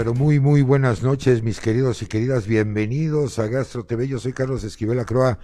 pero muy, muy buenas noches, mis queridos y queridas. Bienvenidos a Gastro TV. Yo soy Carlos Esquivel Acroa,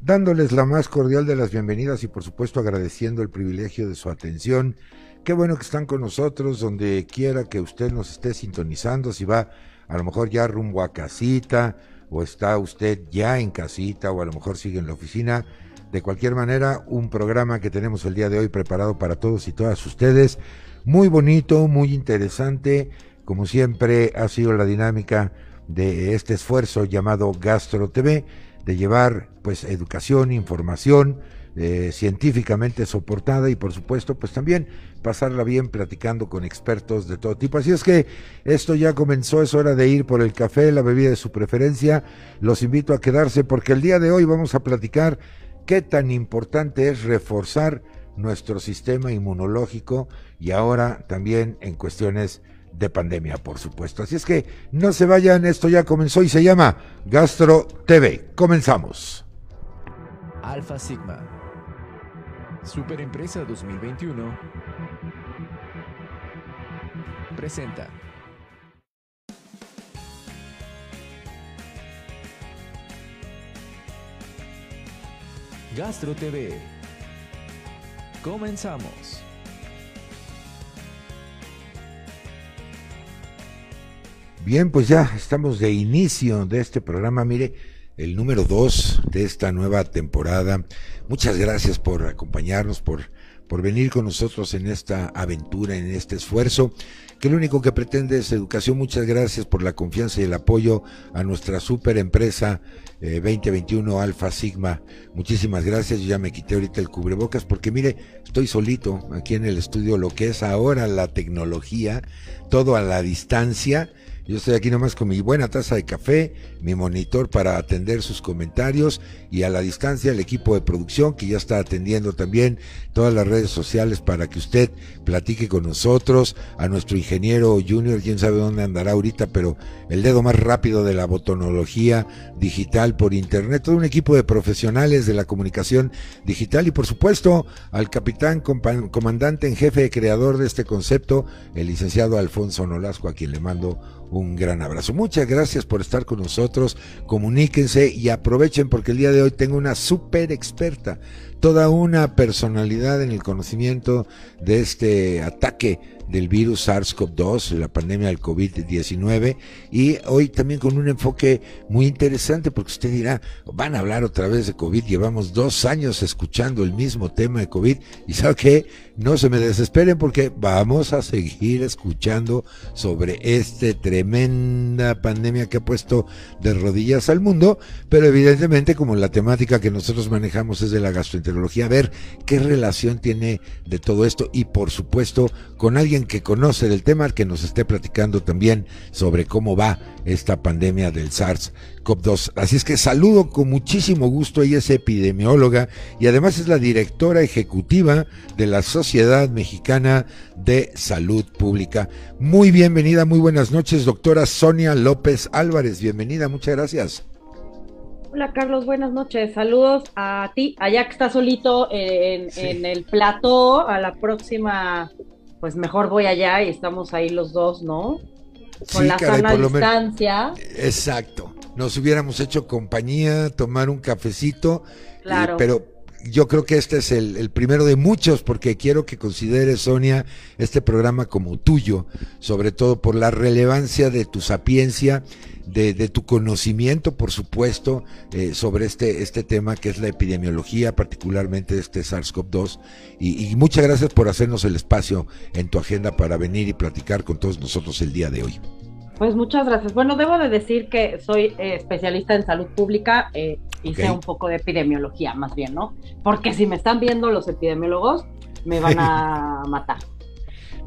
dándoles la más cordial de las bienvenidas y, por supuesto, agradeciendo el privilegio de su atención. Qué bueno que están con nosotros, donde quiera que usted nos esté sintonizando, si va a lo mejor ya rumbo a casita, o está usted ya en casita, o a lo mejor sigue en la oficina. De cualquier manera, un programa que tenemos el día de hoy preparado para todos y todas ustedes. Muy bonito, muy interesante como siempre ha sido la dinámica de este esfuerzo llamado Gastro TV, de llevar pues educación, información eh, científicamente soportada y por supuesto pues también pasarla bien platicando con expertos de todo tipo. Así es que esto ya comenzó, es hora de ir por el café, la bebida de su preferencia. Los invito a quedarse porque el día de hoy vamos a platicar qué tan importante es reforzar nuestro sistema inmunológico y ahora también en cuestiones de pandemia, por supuesto. Así es que no se vayan, esto ya comenzó y se llama Gastro TV. Comenzamos. Alfa Sigma. Superempresa 2021 presenta. Gastro TV. Comenzamos. Bien, pues ya estamos de inicio de este programa. Mire, el número dos de esta nueva temporada. Muchas gracias por acompañarnos, por, por venir con nosotros en esta aventura, en este esfuerzo, que lo único que pretende es educación. Muchas gracias por la confianza y el apoyo a nuestra super empresa 2021 Alfa Sigma. Muchísimas gracias. Yo ya me quité ahorita el cubrebocas porque mire, estoy solito aquí en el estudio, lo que es ahora la tecnología, todo a la distancia yo estoy aquí nomás con mi buena taza de café, mi monitor para atender sus comentarios y a la distancia el equipo de producción que ya está atendiendo también todas las redes sociales para que usted platique con nosotros, a nuestro ingeniero junior, quién sabe dónde andará ahorita, pero el dedo más rápido de la botonología digital por internet, todo un equipo de profesionales de la comunicación digital y por supuesto al capitán comandante en jefe creador de este concepto, el licenciado Alfonso Nolasco, a quien le mando un gran abrazo. Muchas gracias por estar con nosotros. Comuníquense y aprovechen porque el día de hoy tengo una súper experta, toda una personalidad en el conocimiento de este ataque del virus SARS-CoV-2, la pandemia del COVID-19, y hoy también con un enfoque muy interesante, porque usted dirá, van a hablar otra vez de COVID, llevamos dos años escuchando el mismo tema de COVID, y sabe que no se me desesperen porque vamos a seguir escuchando sobre esta tremenda pandemia que ha puesto de rodillas al mundo, pero evidentemente como la temática que nosotros manejamos es de la gastroenterología, ver qué relación tiene de todo esto y por supuesto con alguien que conoce del tema, que nos esté platicando también sobre cómo va esta pandemia del SARS-CoV-2. Así es que saludo con muchísimo gusto, ella es epidemióloga y además es la directora ejecutiva de la Sociedad Mexicana de Salud Pública. Muy bienvenida, muy buenas noches, doctora Sonia López Álvarez. Bienvenida, muchas gracias. Hola Carlos, buenas noches. Saludos a ti, allá que está solito en, en el plató, a la próxima pues mejor voy allá y estamos ahí los dos, ¿no? Con la sana distancia. Exacto. Nos hubiéramos hecho compañía, tomar un cafecito. Claro. pero yo creo que este es el, primero de muchos, porque quiero que consideres, Sonia, este programa como tuyo, sobre todo por la relevancia de tu sapiencia, de, tu conocimiento, por supuesto, eh, sobre este, este tema que es la epidemiología, particularmente este SARS-CoV-2. Y, muchas gracias por hacernos el espacio en tu agenda para venir y platicar con todos nosotros el día de hoy. Pues muchas gracias. Bueno, debo de decir que soy eh, especialista en salud pública. Eh, hice un poco de epidemiología, más bien, ¿no? Porque si me están viendo los epidemiólogos, me van a matar.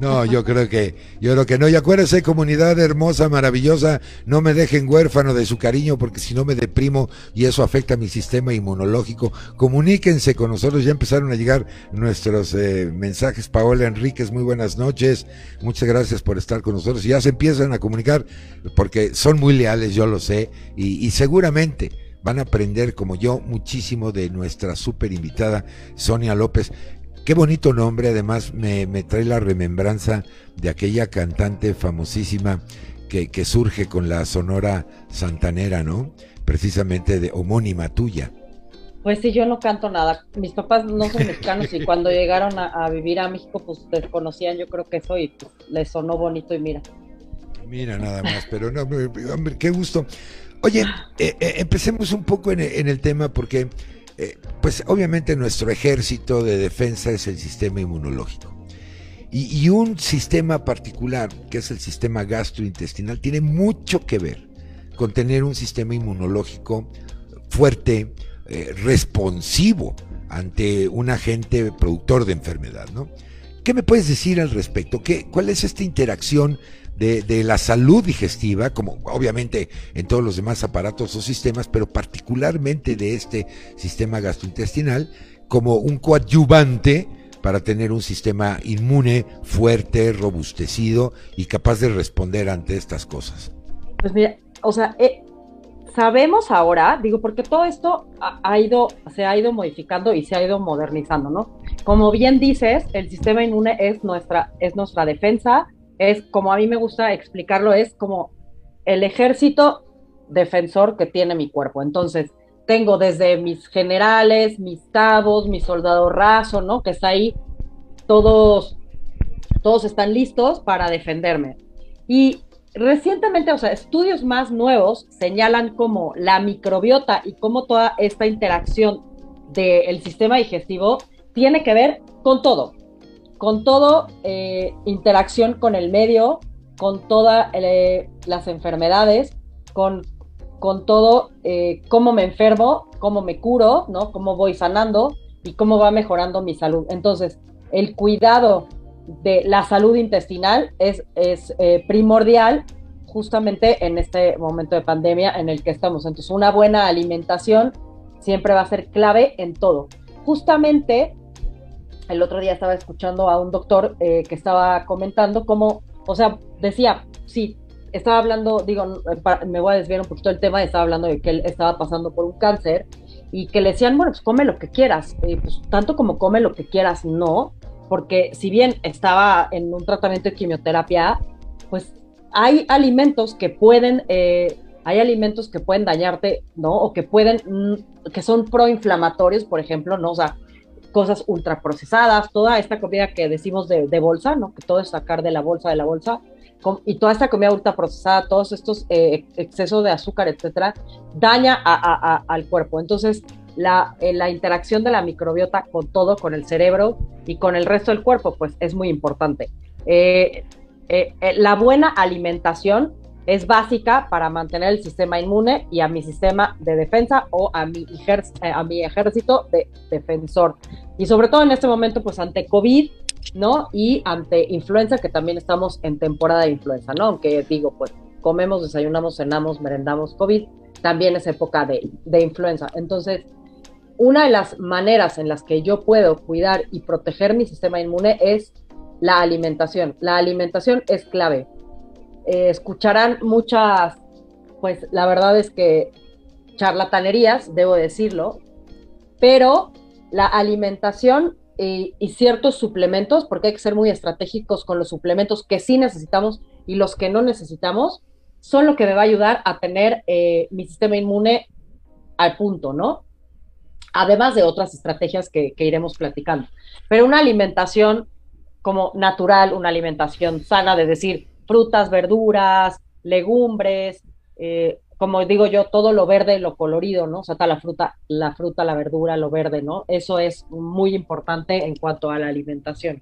No, yo creo que, yo creo que no. Y acuérdense, comunidad hermosa, maravillosa, no me dejen huérfano de su cariño porque si no me deprimo y eso afecta a mi sistema inmunológico. Comuníquense con nosotros, ya empezaron a llegar nuestros eh, mensajes. Paola Enríquez, muy buenas noches. Muchas gracias por estar con nosotros. Y ya se empiezan a comunicar porque son muy leales, yo lo sé, y, y seguramente van a aprender como yo muchísimo de nuestra super invitada Sonia López. Qué bonito nombre, además me, trae la remembranza de aquella cantante famosísima que, que surge con la Sonora Santanera, ¿no? Precisamente de homónima tuya. Pues sí, yo no canto nada. Mis papás no son mexicanos y cuando llegaron a, vivir a México, pues desconocían yo creo que eso y pues, les sonó bonito y mira. Mira, nada más, pero no, hombre, qué gusto. Oye, eh, eh, empecemos un poco en, el tema porque, eh, pues obviamente nuestro ejército de defensa es el sistema inmunológico. Y, un sistema particular, que es el sistema gastrointestinal, tiene mucho que ver con tener un sistema inmunológico fuerte, eh, responsivo ante un agente productor de enfermedad, ¿no? ¿Qué me puedes decir al respecto? ¿Qué, ¿Cuál es esta interacción de, la salud digestiva, como obviamente en todos los demás aparatos o sistemas, pero particularmente de este sistema gastrointestinal, como un coadyuvante para tener un sistema inmune fuerte, robustecido y capaz de responder ante estas cosas? Pues mira, o sea, eh, sabemos ahora, digo, porque todo esto ha, ido, se ha ido modificando y se ha ido modernizando, ¿no? Como bien dices, el sistema inmune es nuestra, es nuestra defensa, es como a mí me gusta explicarlo, es como el ejército defensor que tiene mi cuerpo. Entonces, tengo desde mis generales, mis cabos, mi soldado raso, ¿no? Que está ahí, todos, todos están listos para defenderme. Y Recientemente, o sea, estudios más nuevos señalan cómo la microbiota y cómo toda esta interacción del sistema digestivo tiene que ver con todo, con todo eh, interacción con el medio, con todas eh, las enfermedades, con, con todo eh, cómo me enfermo, cómo me curo, ¿no? Cómo voy sanando y cómo va mejorando mi salud. Entonces, el cuidado de la salud intestinal es, es eh, primordial justamente en este momento de pandemia en el que estamos. Entonces, una buena alimentación siempre va a ser clave en todo. Justamente, el otro día estaba escuchando a un doctor eh, que estaba comentando cómo, o sea, decía, sí, estaba hablando, digo, me voy a desviar un poquito del tema, estaba hablando de que él estaba pasando por un cáncer y que le decían, bueno, pues come lo que quieras, eh, tanto como come lo que quieras, no, porque si bien estaba en un tratamiento de quimioterapia, pues hay alimentos que pueden, eh, hay alimentos que pueden dañarte, ¿no? O que pueden, mm, que son proinflamatorios, por ejemplo, ¿no? O sea, cosas ultraprocesadas, toda esta comida que decimos de, bolsa, ¿no? Que todo es sacar de la bolsa, de la bolsa, y toda esta comida ultraprocesada, todos estos eh, excesos de azúcar, etcétera, daña al cuerpo. Entonces, la, eh, la, interacción de la microbiota con todo, con el cerebro y con el resto del cuerpo, pues es muy importante. Eh, eh, la buena alimentación es básica para mantener el sistema inmune y a mi sistema de defensa o a mi, a mi ejército de defensor. Y sobre todo en este momento, pues ante COVID, ¿no? Y ante influenza, que también estamos en temporada de influenza, ¿no? Aunque digo, pues comemos, desayunamos, cenamos, merendamos COVID, también es época de, de influenza. Entonces, una de las maneras en las que yo puedo cuidar y proteger mi sistema inmune es la alimentación. La alimentación es clave. Eh, escucharán muchas, pues la verdad es que charlatanerías, debo decirlo, pero la alimentación y, ciertos suplementos, porque hay que ser muy estratégicos con los suplementos que sí necesitamos y los que no necesitamos, son lo que me va a ayudar a tener eh, mi sistema inmune al punto, ¿no? además de otras estrategias que, iremos platicando. Pero una alimentación como natural, una alimentación sana, de decir frutas, verduras, legumbres, eh, como digo yo, todo lo verde, lo colorido, ¿no? O sea, la fruta, la fruta, la verdura, lo verde, ¿no? Eso es muy importante en cuanto a la alimentación.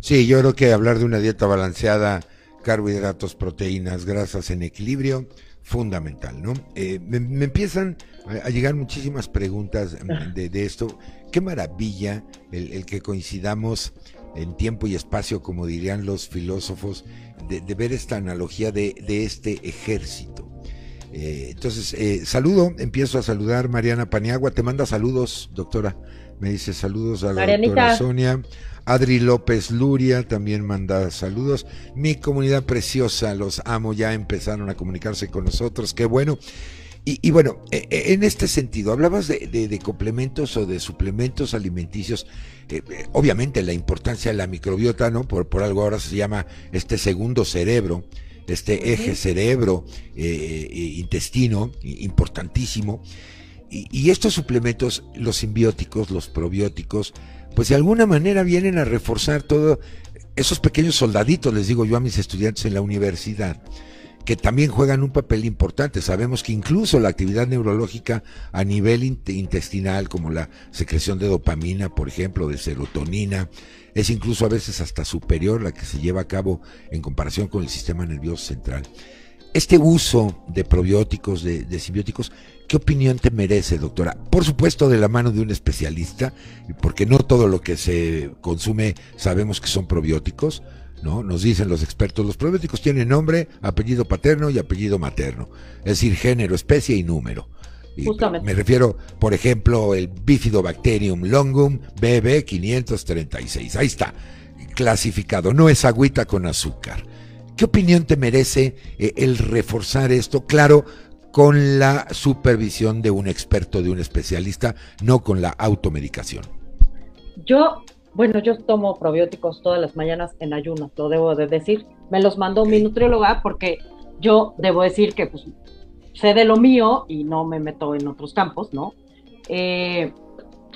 Sí, yo creo que hablar de una dieta balanceada, carbohidratos, proteínas, grasas en equilibrio, fundamental, ¿no? Eh, me, empiezan a, llegar muchísimas preguntas de, esto. Qué maravilla el, que coincidamos en tiempo y espacio, como dirían los filósofos, de, ver esta analogía de, este ejército. Eh, entonces, eh, saludo, empiezo a saludar Mariana Paniagua, te manda saludos, doctora. Me dice saludos a la doctora Sonia. Adri López Luria también manda saludos. Mi comunidad preciosa, los amo, ya empezaron a comunicarse con nosotros, qué bueno. Y, bueno, e, e, en este sentido, hablabas de, complementos o de suplementos alimenticios. Eh, eh, obviamente la importancia de la microbiota, ¿no? Por, por algo ahora se llama este segundo cerebro este eje cerebro, eh, eh, intestino, importantísimo. Y, estos suplementos, los simbióticos, los probióticos, pues de alguna manera vienen a reforzar todo esos pequeños soldaditos, les digo yo a mis estudiantes en la universidad, que también juegan un papel importante. Sabemos que incluso la actividad neurológica a nivel intestinal, como la secreción de dopamina, por ejemplo, de serotonina, es incluso a veces hasta superior la que se lleva a cabo en comparación con el sistema nervioso central. Este uso de probióticos, de, de simbióticos, ¿Qué opinión te merece, doctora? Por supuesto, de la mano de un especialista, porque no todo lo que se consume sabemos que son probióticos, ¿no? Nos dicen los expertos, los probióticos tienen nombre, apellido paterno y apellido materno, es decir, género, especie y número. me refiero, por ejemplo, el Bifidobacterium longum BB536. Ahí está, clasificado, no es agüita con azúcar. ¿Qué opinión te merece eh, el reforzar esto? Claro, con la supervisión de un experto, de un especialista, no con la automedicación. Yo, bueno, yo tomo probióticos todas las mañanas en ayunas, lo debo de decir. Me los mandó mi nutrióloga porque yo debo decir que pues, sé de lo mío y no me meto en otros campos, ¿no? Eh,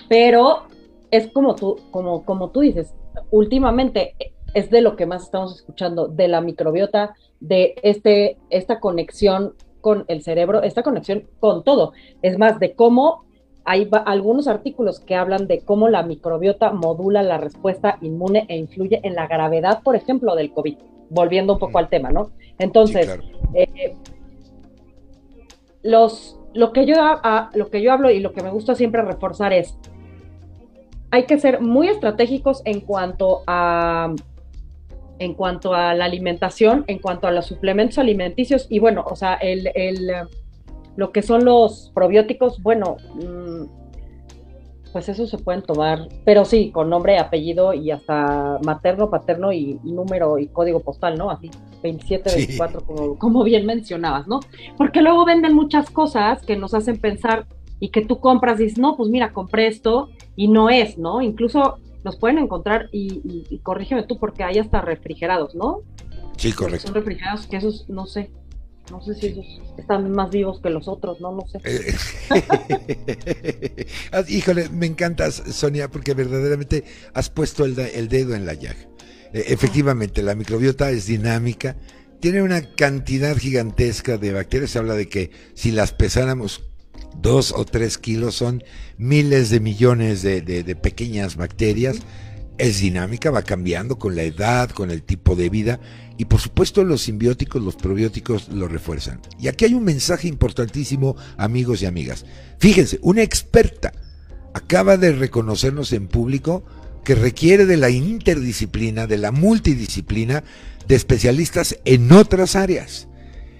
pero es como tú, como, como tú dices, últimamente es de lo que más estamos escuchando, de la microbiota, de este, esta conexión con el cerebro, esta conexión con todo. Es más, de cómo hay algunos artículos que hablan de cómo la microbiota modula la respuesta inmune e influye en la gravedad, por ejemplo, del COVID, volviendo un poco al tema, ¿no? Entonces, eh, los, lo, que yo, lo que yo hablo y lo que me gusta siempre reforzar es, hay que ser muy estratégicos en cuanto a en cuanto a la alimentación, en cuanto a los suplementos alimenticios y bueno, o sea, el, el lo que son los probióticos, bueno, mm, pues eso se pueden tomar, pero sí, con nombre, apellido y hasta materno, paterno y, número y código postal, ¿no? Así, 27, 24, como, como bien mencionabas, ¿no? Porque luego venden muchas cosas que nos hacen pensar y que tú compras y dices, no, pues mira, compré esto y no es, ¿no? Incluso los pueden encontrar y, corrígeme tú porque hay hasta refrigerados, ¿no? Sí, correcto. Son refrigerados que esos, no sé, no sé si esos están más vivos que los otros, no, no sé. Eh, ah, híjole, me encantas, Sonia, porque verdaderamente has puesto el, dedo en la llaga. E, efectivamente, la microbiota es dinámica, tiene una cantidad gigantesca de bacterias. Se habla de que si las pesáramos dos o tres kilos son miles de millones de, pequeñas bacterias. Es dinámica, va cambiando con la edad, con el tipo de vida y por supuesto los simbióticos, los probióticos lo refuerzan. Y aquí hay un mensaje importantísimo, amigos y amigas. Fíjense, una experta acaba de reconocernos en público que requiere de la interdisciplina, de la multidisciplina de especialistas en otras áreas.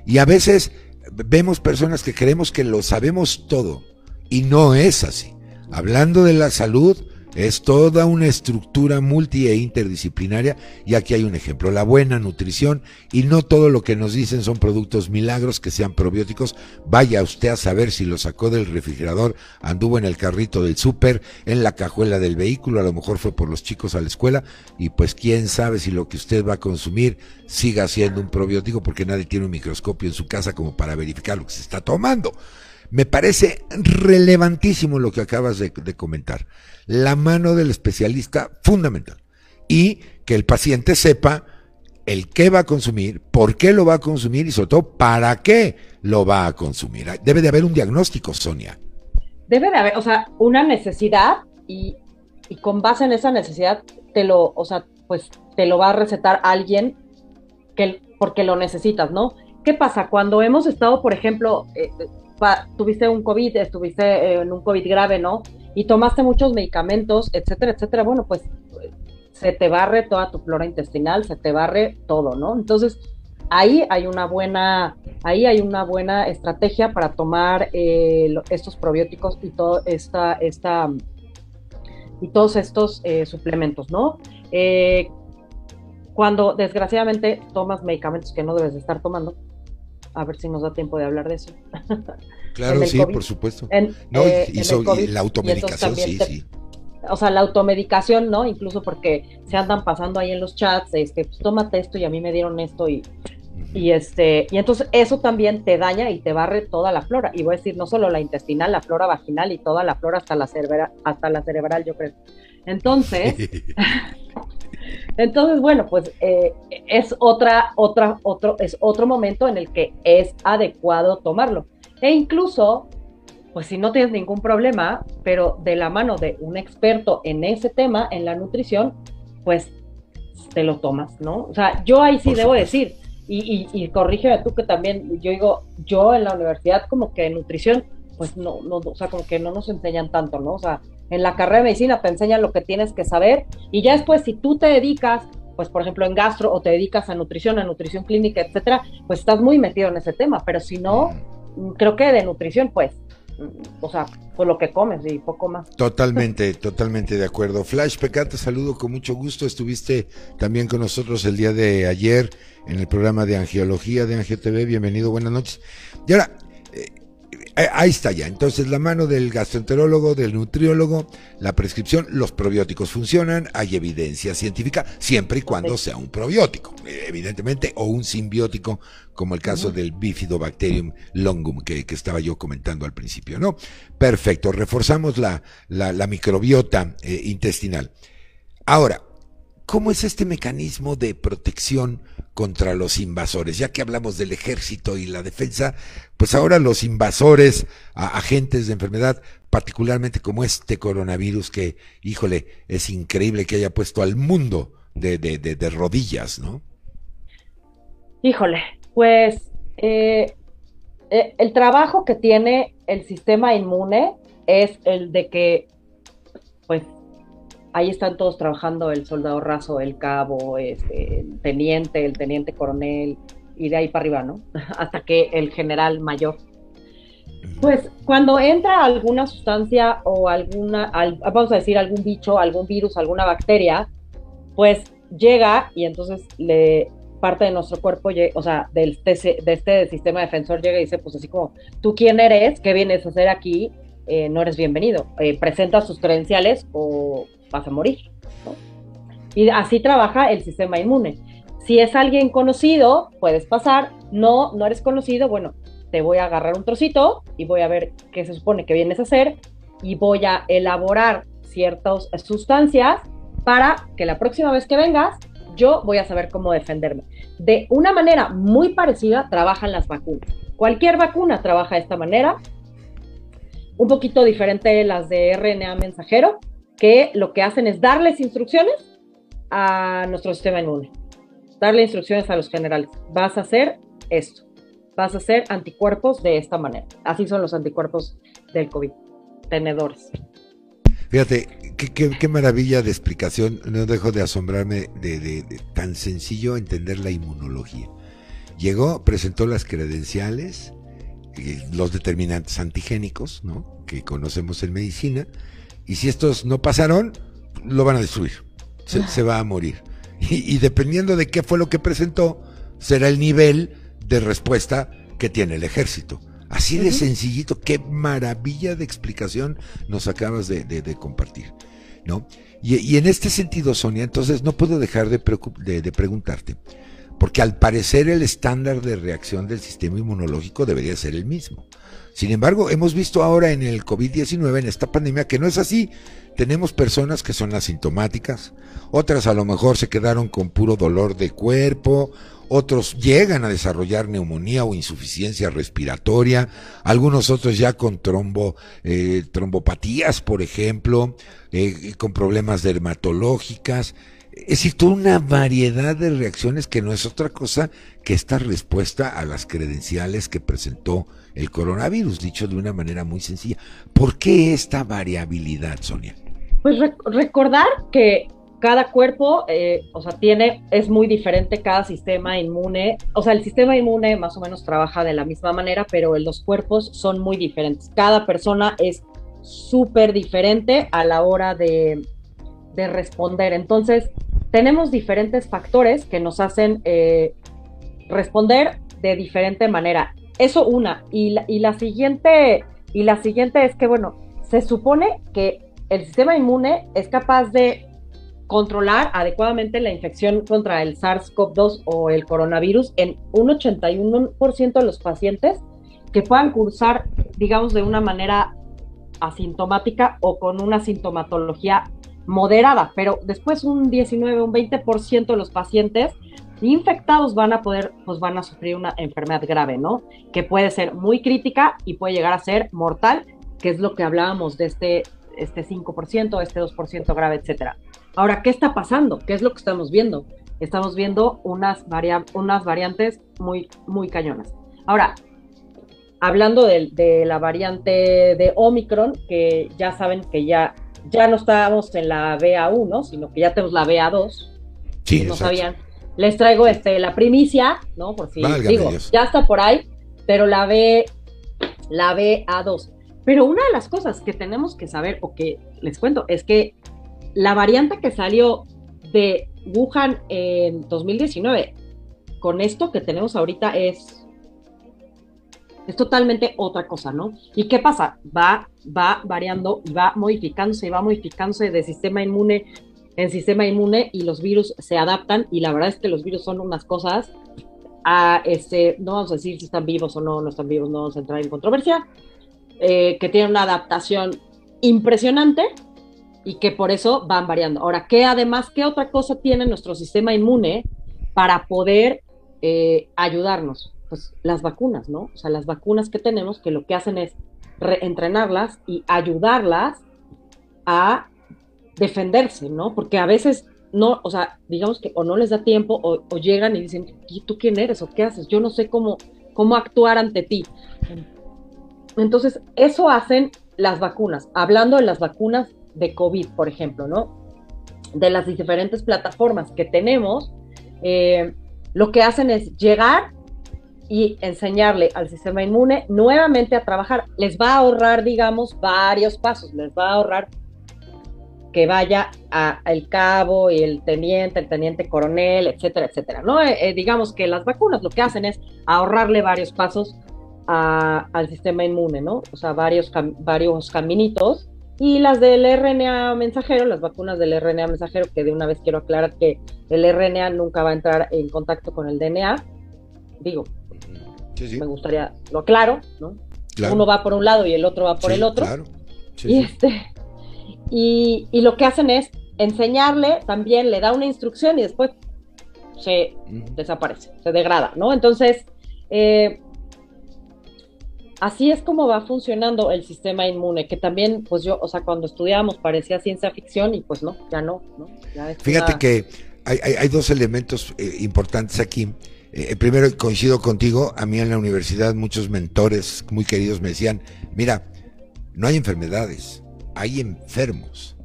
Y a veces vemos personas que creemos que lo sabemos todo y no es así. Hablando de la salud, es toda una estructura multi e interdisciplinaria y aquí hay un ejemplo, la buena nutrición y no todo lo que nos dicen son productos milagros que sean probióticos. Vaya usted a saber si lo sacó del refrigerador, anduvo en el carrito del súper, en la cajuela del vehículo, a lo mejor fue por los chicos a la escuela y pues quién sabe si lo que usted va a consumir siga siendo un probiótico porque nadie tiene un microscopio en su casa como para verificar lo que se está tomando. Me parece relevantísimo lo que acabas de, comentar. La mano del especialista fundamental. Y que el paciente sepa el qué va a consumir, por qué lo va a consumir y sobre todo para qué lo va a consumir. Debe de haber un diagnóstico, Sonia. Debe de haber, o sea, una necesidad y, con base en esa necesidad te lo, o sea, pues te lo va a recetar alguien que, porque lo necesitas, ¿no? ¿Qué pasa? Cuando hemos estado, por ejemplo, eh, tuviste un COVID, estuviste eh, en un COVID grave, ¿no? Y tomaste muchos medicamentos, etcétera, etcétera. Bueno, pues se te barre toda tu flora intestinal, se te barre todo, ¿no? Entonces, ahí hay una buena, ahí hay una buena estrategia para tomar eh, estos probióticos y todo esta, esta y todos estos eh, suplementos, ¿no? cuando desgraciadamente tomas medicamentos que no debes de estar tomando, a ver si nos da tiempo de hablar de eso. Claro, sí, por supuesto. no, eh, y, la automedicación, sí, sí. O sea, la automedicación, ¿no? Incluso porque se andan pasando ahí en los chats, este, pues tómate esto y a mí me dieron esto y Y, este, y entonces eso también te daña y te barre toda la flora. Y voy a decir, no solo la intestinal, la flora vaginal y toda la flora hasta la, cerebral, hasta la cerebral, yo creo. Entonces, entonces bueno, pues eh, es otra, otra, otro, es otro momento en el que es adecuado tomarlo. E incluso, pues si no tienes ningún problema, pero de la mano de un experto en ese tema, en la nutrición, pues te lo tomas, ¿no? O sea, yo ahí sí debo decir, y, y, corrígeme tú que también, yo digo, yo en la universidad como que nutrición, pues no, no, o sea, como que no nos enseñan tanto, ¿no? O sea, en la carrera de medicina te enseñan lo que tienes que saber y ya después si tú te dedicas, pues por ejemplo en gastro o te dedicas a nutrición, a nutrición clínica, etcétera, pues estás muy metido en ese tema, pero si no, creo que de nutrición, pues o sea, por lo que comes y poco más. Totalmente, totalmente de acuerdo. Flash Pecat, te saludo con mucho gusto. Estuviste también con nosotros el día de ayer en el programa de Angiología de Angio TV. Bienvenido, buenas noches. Y ahora, ahí está ya. Entonces, la mano del gastroenterólogo, del nutriólogo, la prescripción, los probióticos funcionan, hay evidencia científica, siempre y cuando sea un probiótico, eh, evidentemente, o un simbiótico, como el caso del Bifidobacterium longum que, estaba yo comentando al principio, ¿no? Perfecto, reforzamos la, la, microbiota eh, intestinal. Ahora, ¿cómo es este mecanismo de protección? Contra los invasores. Ya que hablamos del ejército y la defensa, pues ahora los invasores, agentes de enfermedad, particularmente como este coronavirus que, híjole, es increíble que haya puesto al mundo de, de, de, rodillas, ¿no? Híjole, pues eh, eh, el trabajo que tiene el sistema inmune es el de que, pues, ahí están todos trabajando, el soldado raso, el cabo, este, el teniente, el teniente coronel, y de ahí para arriba, ¿no? Hasta que el general mayor. Pues cuando entra alguna sustancia o alguna, vamos a decir, algún bicho, algún virus, alguna bacteria, pues llega y entonces le parte de nuestro cuerpo, o sea, del, de este sistema defensor llega y dice, pues así como, ¿tú quién eres? ¿Qué vienes a hacer aquí? Eh, no eres bienvenido. Eh, presenta sus credenciales o vas a morir. Y así trabaja el sistema inmune. Si es alguien conocido, puedes pasar. No, no eres conocido, bueno, te voy a agarrar un trocito y voy a ver qué se supone que vienes a hacer y voy a elaborar ciertas sustancias para que la próxima vez que vengas yo voy a saber cómo defenderme. De una manera muy parecida trabajan las vacunas. Cualquier vacuna trabaja de esta manera, un poquito diferente las de RNA mensajero, que lo que hacen es darles instrucciones a nuestro sistema inmune, darle instrucciones a los generales. Vas a hacer esto, vas a hacer anticuerpos de esta manera. Así son los anticuerpos del COVID, tenedores. Fíjate, qué, maravilla de explicación. No dejo de asombrarme de, tan sencillo entender la inmunología. Llegó, presentó las credenciales, eh, los determinantes antigénicos, ¿no? Que conocemos en medicina, y si estos no pasaron, lo van a destruir. Se, va a morir. Y, dependiendo de qué fue lo que presentó, será el nivel de respuesta que tiene el ejército. Así de sencillito, qué maravilla de explicación nos acabas de, compartir. ¿no? Y, en este sentido, Sonia, entonces no puedo dejar de, de, preguntarte, porque al parecer el estándar de reacción del sistema inmunológico debería ser el mismo. Sin embargo, hemos visto ahora en el COVID-19, en esta pandemia, que no es así. Tenemos personas que son asintomáticas, otras a lo mejor se quedaron con puro dolor de cuerpo, otros llegan a desarrollar neumonía o insuficiencia respiratoria, algunos otros ya con trombo, eh, trombopatías, por ejemplo, eh, con problemas dermatológicas. Es decir, toda una variedad de reacciones que no es otra cosa que esta respuesta a las credenciales que presentó el coronavirus, dicho de una manera muy sencilla. ¿Por qué esta variabilidad, Sonia? Pues recordar que cada cuerpo, eh, o sea, tiene, es muy diferente cada sistema inmune. O sea, el sistema inmune más o menos trabaja de la misma manera, pero los cuerpos son muy diferentes. Cada persona es súper diferente a la hora de, responder. Entonces, tenemos diferentes factores que nos hacen eh, responder de diferente manera. Eso una. Y la, y la siguiente, y la siguiente es que, bueno, se supone que el sistema inmune es capaz de controlar adecuadamente la infección contra el SARS-CoV-2 o el coronavirus en un 81% de los pacientes que puedan cursar, digamos, de una manera asintomática o con una sintomatología moderada, pero después un 19, un 20% de los pacientes infectados van a poder, pues van a sufrir una enfermedad grave, ¿no? Que puede ser muy crítica y puede llegar a ser mortal, que es lo que hablábamos de este, este 5%, este 2% grave, etcétera. Ahora, ¿qué está pasando? ¿Qué es lo que estamos viendo? Estamos viendo unas, unas variantes muy, muy cañonas. Ahora, hablando de, la variante de Omicron, que ya saben que ya, ya no estábamos en la BA1, sino que ya tenemos la BA2. Sí, no sabían. Les traigo este, la primicia, ¿no? Por si digo, ya está por ahí, pero la B, la BA2. Pero una de las cosas que tenemos que saber, o que les cuento, es que la variante que salió de Wuhan en 2019, con esto que tenemos ahorita es, es totalmente otra cosa, ¿no? ¿Y qué pasa? Va, va variando y va modificándose y va modificándose de sistema inmune en sistema inmune y los virus se adaptan y la verdad es que los virus son unas cosas a este, no vamos a decir si están vivos o no, no están vivos, no vamos a entrar en controversia, eh, que tienen una adaptación impresionante y que por eso van variando. Ahora, ¿qué además, qué otra cosa tiene nuestro sistema inmune para poder eh, ayudarnos? Pues las vacunas, ¿no? O sea, las vacunas que tenemos que lo que hacen es entrenarlas y ayudarlas a defenderse, ¿no? Porque a veces no, o sea, digamos que o no les da tiempo o, llegan y dicen, ¿y tú quién eres o qué haces? Yo no sé cómo, cómo actuar ante ti. Entonces, eso hacen las vacunas. Hablando de las vacunas de COVID, por ejemplo, ¿no? De las diferentes plataformas que tenemos, eh, lo que hacen es llegar y enseñarle al sistema inmune nuevamente a trabajar. Les va a ahorrar, digamos, varios pasos, les va a ahorrar que vaya al cabo y el teniente, el teniente coronel, etcétera, etcétera, ¿no? Eh, eh, digamos que las vacunas lo que hacen es ahorrarle varios pasos al sistema inmune, ¿no? O sea, varios, varios caminitos y las del RNA mensajero, las vacunas del RNA mensajero, que de una vez quiero aclarar que el RNA nunca va a entrar en contacto con el DNA. Digo, me gustaría, lo aclaro, ¿no? Uno va por un lado y el otro va por el otro. Claro. y, este, y, lo que hacen es enseñarle, también le da una instrucción y después se desaparece, se degrada, ¿no? Entonces, eh, así es como va funcionando el sistema inmune, que también, pues yo, o sea, cuando estudiábamos parecía ciencia ficción y pues no, ya no, ¿no? Fíjate que hay, dos elementos eh, importantes aquí. Eh, primero, coincido contigo, a mí en la universidad muchos mentores muy queridos me decían, mira, no hay enfermedades, hay enfermos.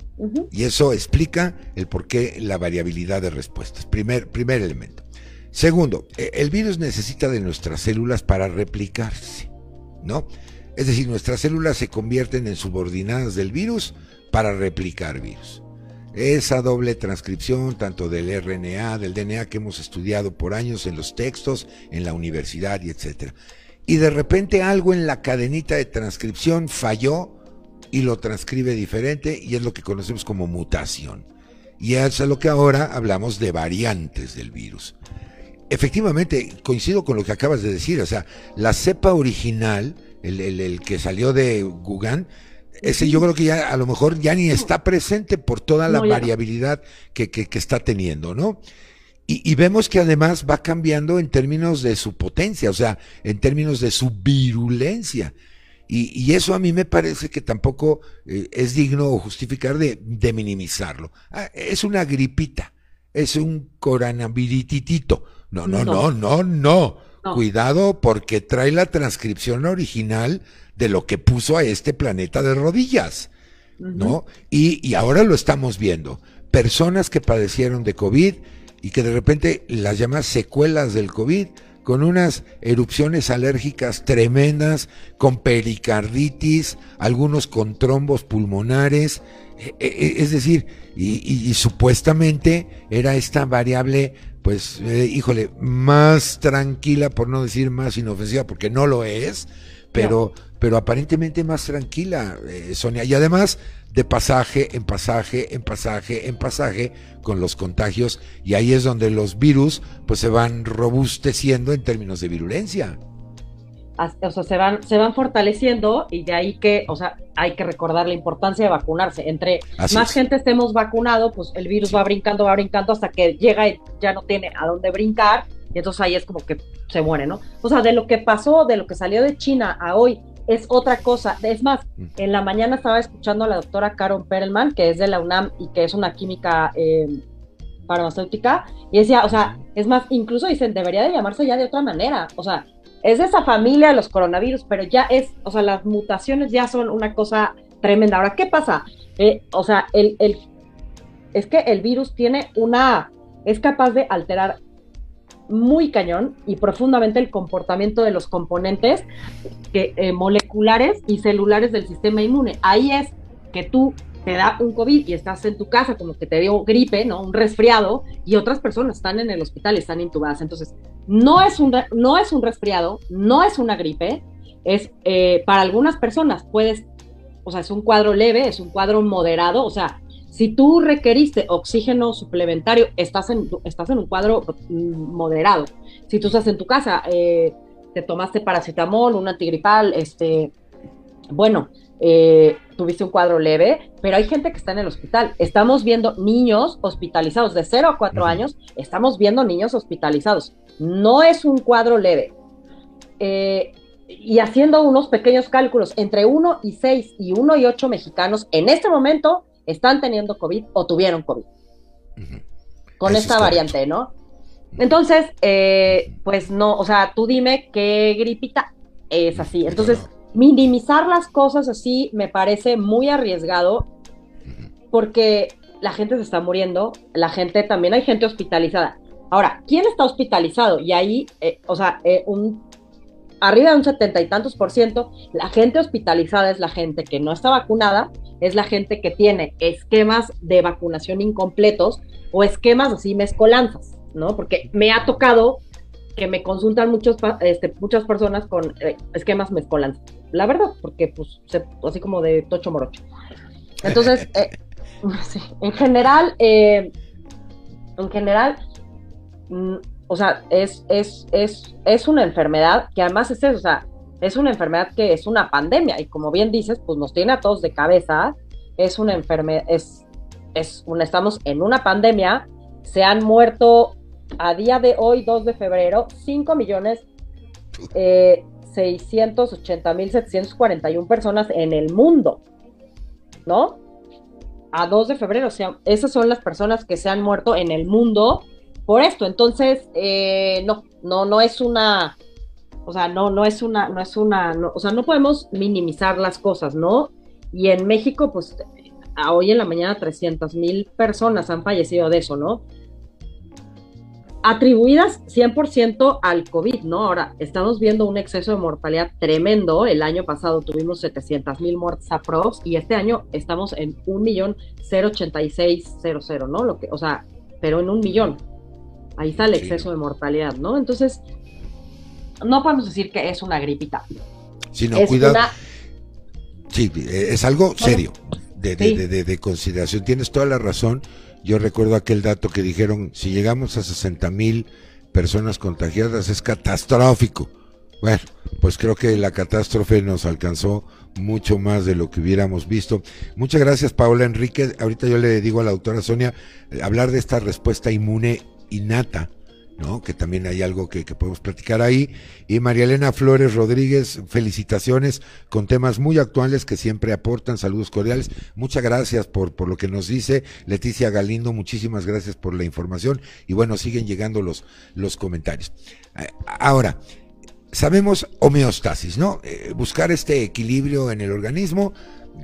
Y eso explica el por qué la variabilidad de respuestas. Primer, primer elemento. Segundo, eh, el virus necesita de nuestras células para replicarse. ¿no? Es decir, nuestras células se convierten en subordinadas del virus para replicar virus. Esa doble transcripción, tanto del RNA, del DNA que hemos estudiado por años en los textos, en la universidad y etcétera. Y de repente algo en la cadenita de transcripción falló y lo transcribe diferente y es lo que conocemos como mutación. Y es a lo que ahora hablamos de variantes del virus efectivamente, coincido con lo que acabas de decir, o sea, la cepa original, el, que salió de Wuhan, ese yo creo que ya a lo mejor ya ni está presente por toda la variabilidad que, que, está teniendo, ¿no? Y, vemos que además va cambiando en términos de su potencia, o sea, en términos de su virulencia. Y, eso a mí me parece que tampoco eh, es digno o justificar de, de minimizarlo. Ah, es una gripita, es un coronavirus no, no, no, no, no, Cuidado porque trae la transcripción original de lo que puso a este planeta de rodillas, ¿no? Y, y ahora lo estamos viendo. Personas que padecieron de COVID y que de repente las llamas secuelas del COVID, con unas erupciones alérgicas tremendas, con pericarditis, algunos con trombos pulmonares, e, e, e, es decir, y, supuestamente era esta variable pues, eh, híjole, más tranquila, por no decir más inofensiva, porque no lo es, pero, pero aparentemente más tranquila, eh, Sonia. Y además de pasaje en pasaje, en pasaje, en pasaje con los contagios. Y ahí es donde los virus pues se van robusteciendo en términos de virulencia o sea, se van, se van fortaleciendo y de ahí que, o sea, hay que recordar la importancia de vacunarse. Entre más gente estemos vacunado, pues el virus va brincando, va brincando hasta que llega y ya no tiene a dónde brincar y entonces ahí es como que se muere, ¿no? O sea, de lo que pasó, de lo que salió de China a hoy, es otra cosa. Es más, mm. en la mañana estaba escuchando a la doctora Karen Perelman, que es de la UNAM y que es una química eh, farmacéutica, y decía, o sea, es más, incluso dicen, debería de llamarse ya de otra manera. O sea, es de esa familia de los coronavirus, pero ya es, o sea, las mutaciones ya son una cosa tremenda. Ahora, ¿qué pasa? Eh, o sea, el, el, es que el virus tiene una, es capaz de alterar muy cañón y profundamente el comportamiento de los componentes que, eh, moleculares y celulares del sistema inmune. Ahí es que tú te da un COVID y estás en tu casa como que te dio gripe, ¿no? Un resfriado y otras personas están en el hospital están intubadas. Entonces, no es un, no es un resfriado, no es una gripe, es eh, para algunas personas puedes, o sea, es un cuadro leve, es un cuadro moderado, o sea, si tú requeriste oxígeno suplementario, estás en, estás en un cuadro mm, moderado. Si tú estás en tu casa, eh, te tomaste paracetamol, un antigripal, este, bueno, eh, tuviste un cuadro leve, pero hay gente que está en el hospital. Estamos viendo niños hospitalizados de 0 a 4 años, estamos viendo niños hospitalizados. No es un cuadro leve. Eh, y haciendo unos pequeños cálculos, entre 1 y 6 y 1 y 8 mexicanos en este momento están teniendo COVID o tuvieron COVID. Con esta variante, ¿no? Entonces, eh, pues no, o sea, tú dime qué gripita es así. Entonces, minimizar las cosas así me parece muy arriesgado porque la gente se está muriendo, la gente también hay gente hospitalizada. Ahora, ¿quién está hospitalizado? Y ahí, eh, o sea, eh, un, arriba de un setenta y tantos por ciento, la gente hospitalizada es la gente que no está vacunada, es la gente que tiene esquemas de vacunación incompletos o esquemas así mezcolanzas, ¿no? Porque me ha tocado que me consultan muchos, este, muchas personas con eh, esquemas mezcolantes. La verdad, porque pues así como de tocho morocho. Entonces, eh, en general, eh, en general, mm, o sea, es, es, es, es una enfermedad que además es eso, o sea, es una enfermedad que es una pandemia y como bien dices, pues nos tiene a todos de cabeza, es una enfermedad, es, es una, estamos en una pandemia, se han muerto a día de hoy, 2 de febrero, 5 millones eh, 680 mil 741 personas en el mundo, ¿no? A 2 de febrero, o sea, esas son las personas que se han muerto en el mundo por esto. Entonces, eh, no, no, no es una, o sea, no, no es una, no es una, o sea, no podemos minimizar las cosas, ¿no? Y en México, pues, hoy en la mañana 300 mil personas han fallecido de eso, ¿no? atribuidas 100% al COVID, ¿no? ahora estamos viendo un exceso de mortalidad tremendo. El año pasado tuvimos 700 mil muertes aprox y este año estamos en 1.086.00, ¿no? Lo que, o sea, pero en un millón. Ahí está el exceso de mortalidad, ¿no? Entonces, no podemos decir que es una gripita. Sí, no, cuidado. Sí, es algo serio, de, de, de consideración. Tienes toda la razón yo recuerdo aquel dato que dijeron, si llegamos a 60 mil personas contagiadas es catastrófico. Bueno, pues creo que la catástrofe nos alcanzó mucho más de lo que hubiéramos visto. Muchas gracias, Paola Enrique. Ahorita yo le digo a la doctora Sonia, eh, hablar de esta respuesta inmune innata ¿no? Que también hay algo que, podemos platicar ahí. Y María Elena Flores Rodríguez, felicitaciones con temas muy actuales que siempre aportan. Saludos cordiales. Muchas gracias por, por lo que nos dice. Leticia Galindo, muchísimas gracias por la información. Y bueno, siguen llegando los, los comentarios. Eh, ahora, sabemos homeostasis, ¿no? Eh, buscar este equilibrio en el organismo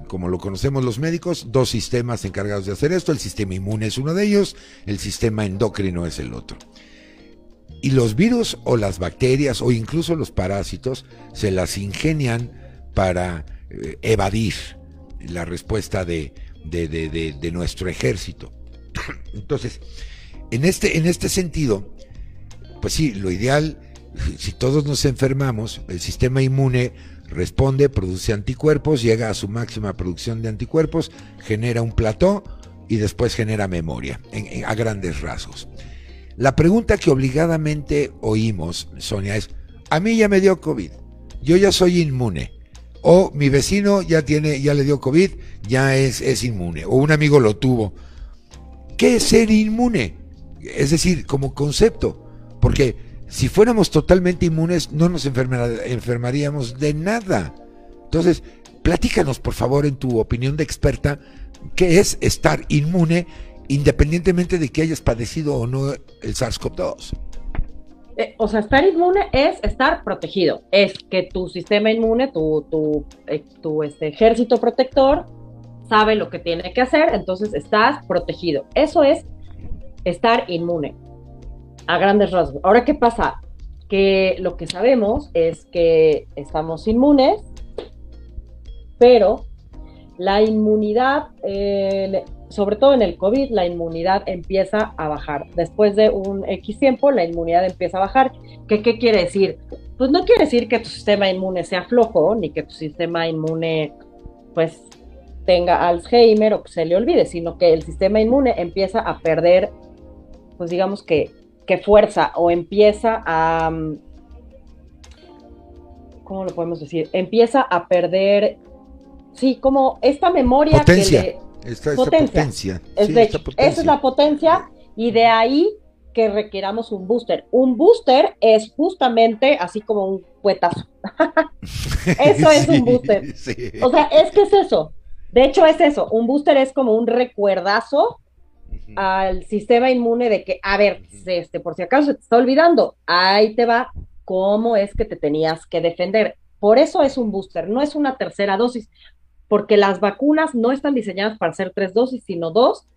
como lo conocemos los médicos, dos sistemas encargados de hacer esto. El sistema inmune es uno de ellos, el sistema endocrino es el otro. Y los virus o las bacterias o incluso los parásitos se las ingenian para eh, evadir la respuesta de, de, nuestro ejército. Entonces, en este, en este sentido, pues sí, lo ideal si todos nos enfermamos, el sistema inmune responde, produce anticuerpos, llega a su máxima producción de anticuerpos, genera un plató y después genera memoria, a grandes rasgos. La pregunta que obligadamente oímos, Sonia, es, a mí ya me dio COVID, yo ya soy inmune, o mi vecino ya tiene, ya le dio COVID, ya es, es inmune, o un amigo lo tuvo. ¿Qué es ser inmune? Es decir, como concepto, porque si fuéramos totalmente inmunes, no nos enfermaríamos de nada. Entonces, platícanos, por favor, en tu opinión de experta, qué es estar inmune independientemente de que hayas padecido o no el SARS-CoV-2. Eh, o sea, estar inmune es estar protegido. Es que tu sistema inmune, tu, eh, tu este, ejército protector, sabe lo que tiene que hacer, entonces estás protegido. Eso es estar inmune a grandes rasgos. Ahora, ¿qué pasa? Que lo que sabemos es que estamos inmunes, pero la inmunidad, eh, sobre todo en el COVID, la inmunidad empieza a bajar. Después de un X tiempo, la inmunidad empieza a bajar. ¿Qué, ¿Qué quiere decir? Pues no quiere decir que tu sistema inmune sea flojo, ni que tu sistema inmune, pues, tenga Alzheimer o que se le olvide, sino que el sistema inmune empieza a perder, pues digamos que que fuerza o empieza a, mm, ¿cómo lo podemos decir? Empieza a perder, sí, como esta memoria potencia. que le... Esta, potencia. Es Esa es la potencia y de ahí que requiramos un booster. Un booster es justamente así como un puetazo. eso es un booster. O sea, es que es eso. De hecho, es eso. Un booster es como un recuerdazo al sistema inmune de que, a ver, este, por si acaso se te está olvidando, ahí te va cómo es que te tenías que defender. Por eso es un booster, no es una tercera dosis, porque las vacunas no están diseñadas para ser tres dosis, sino dos.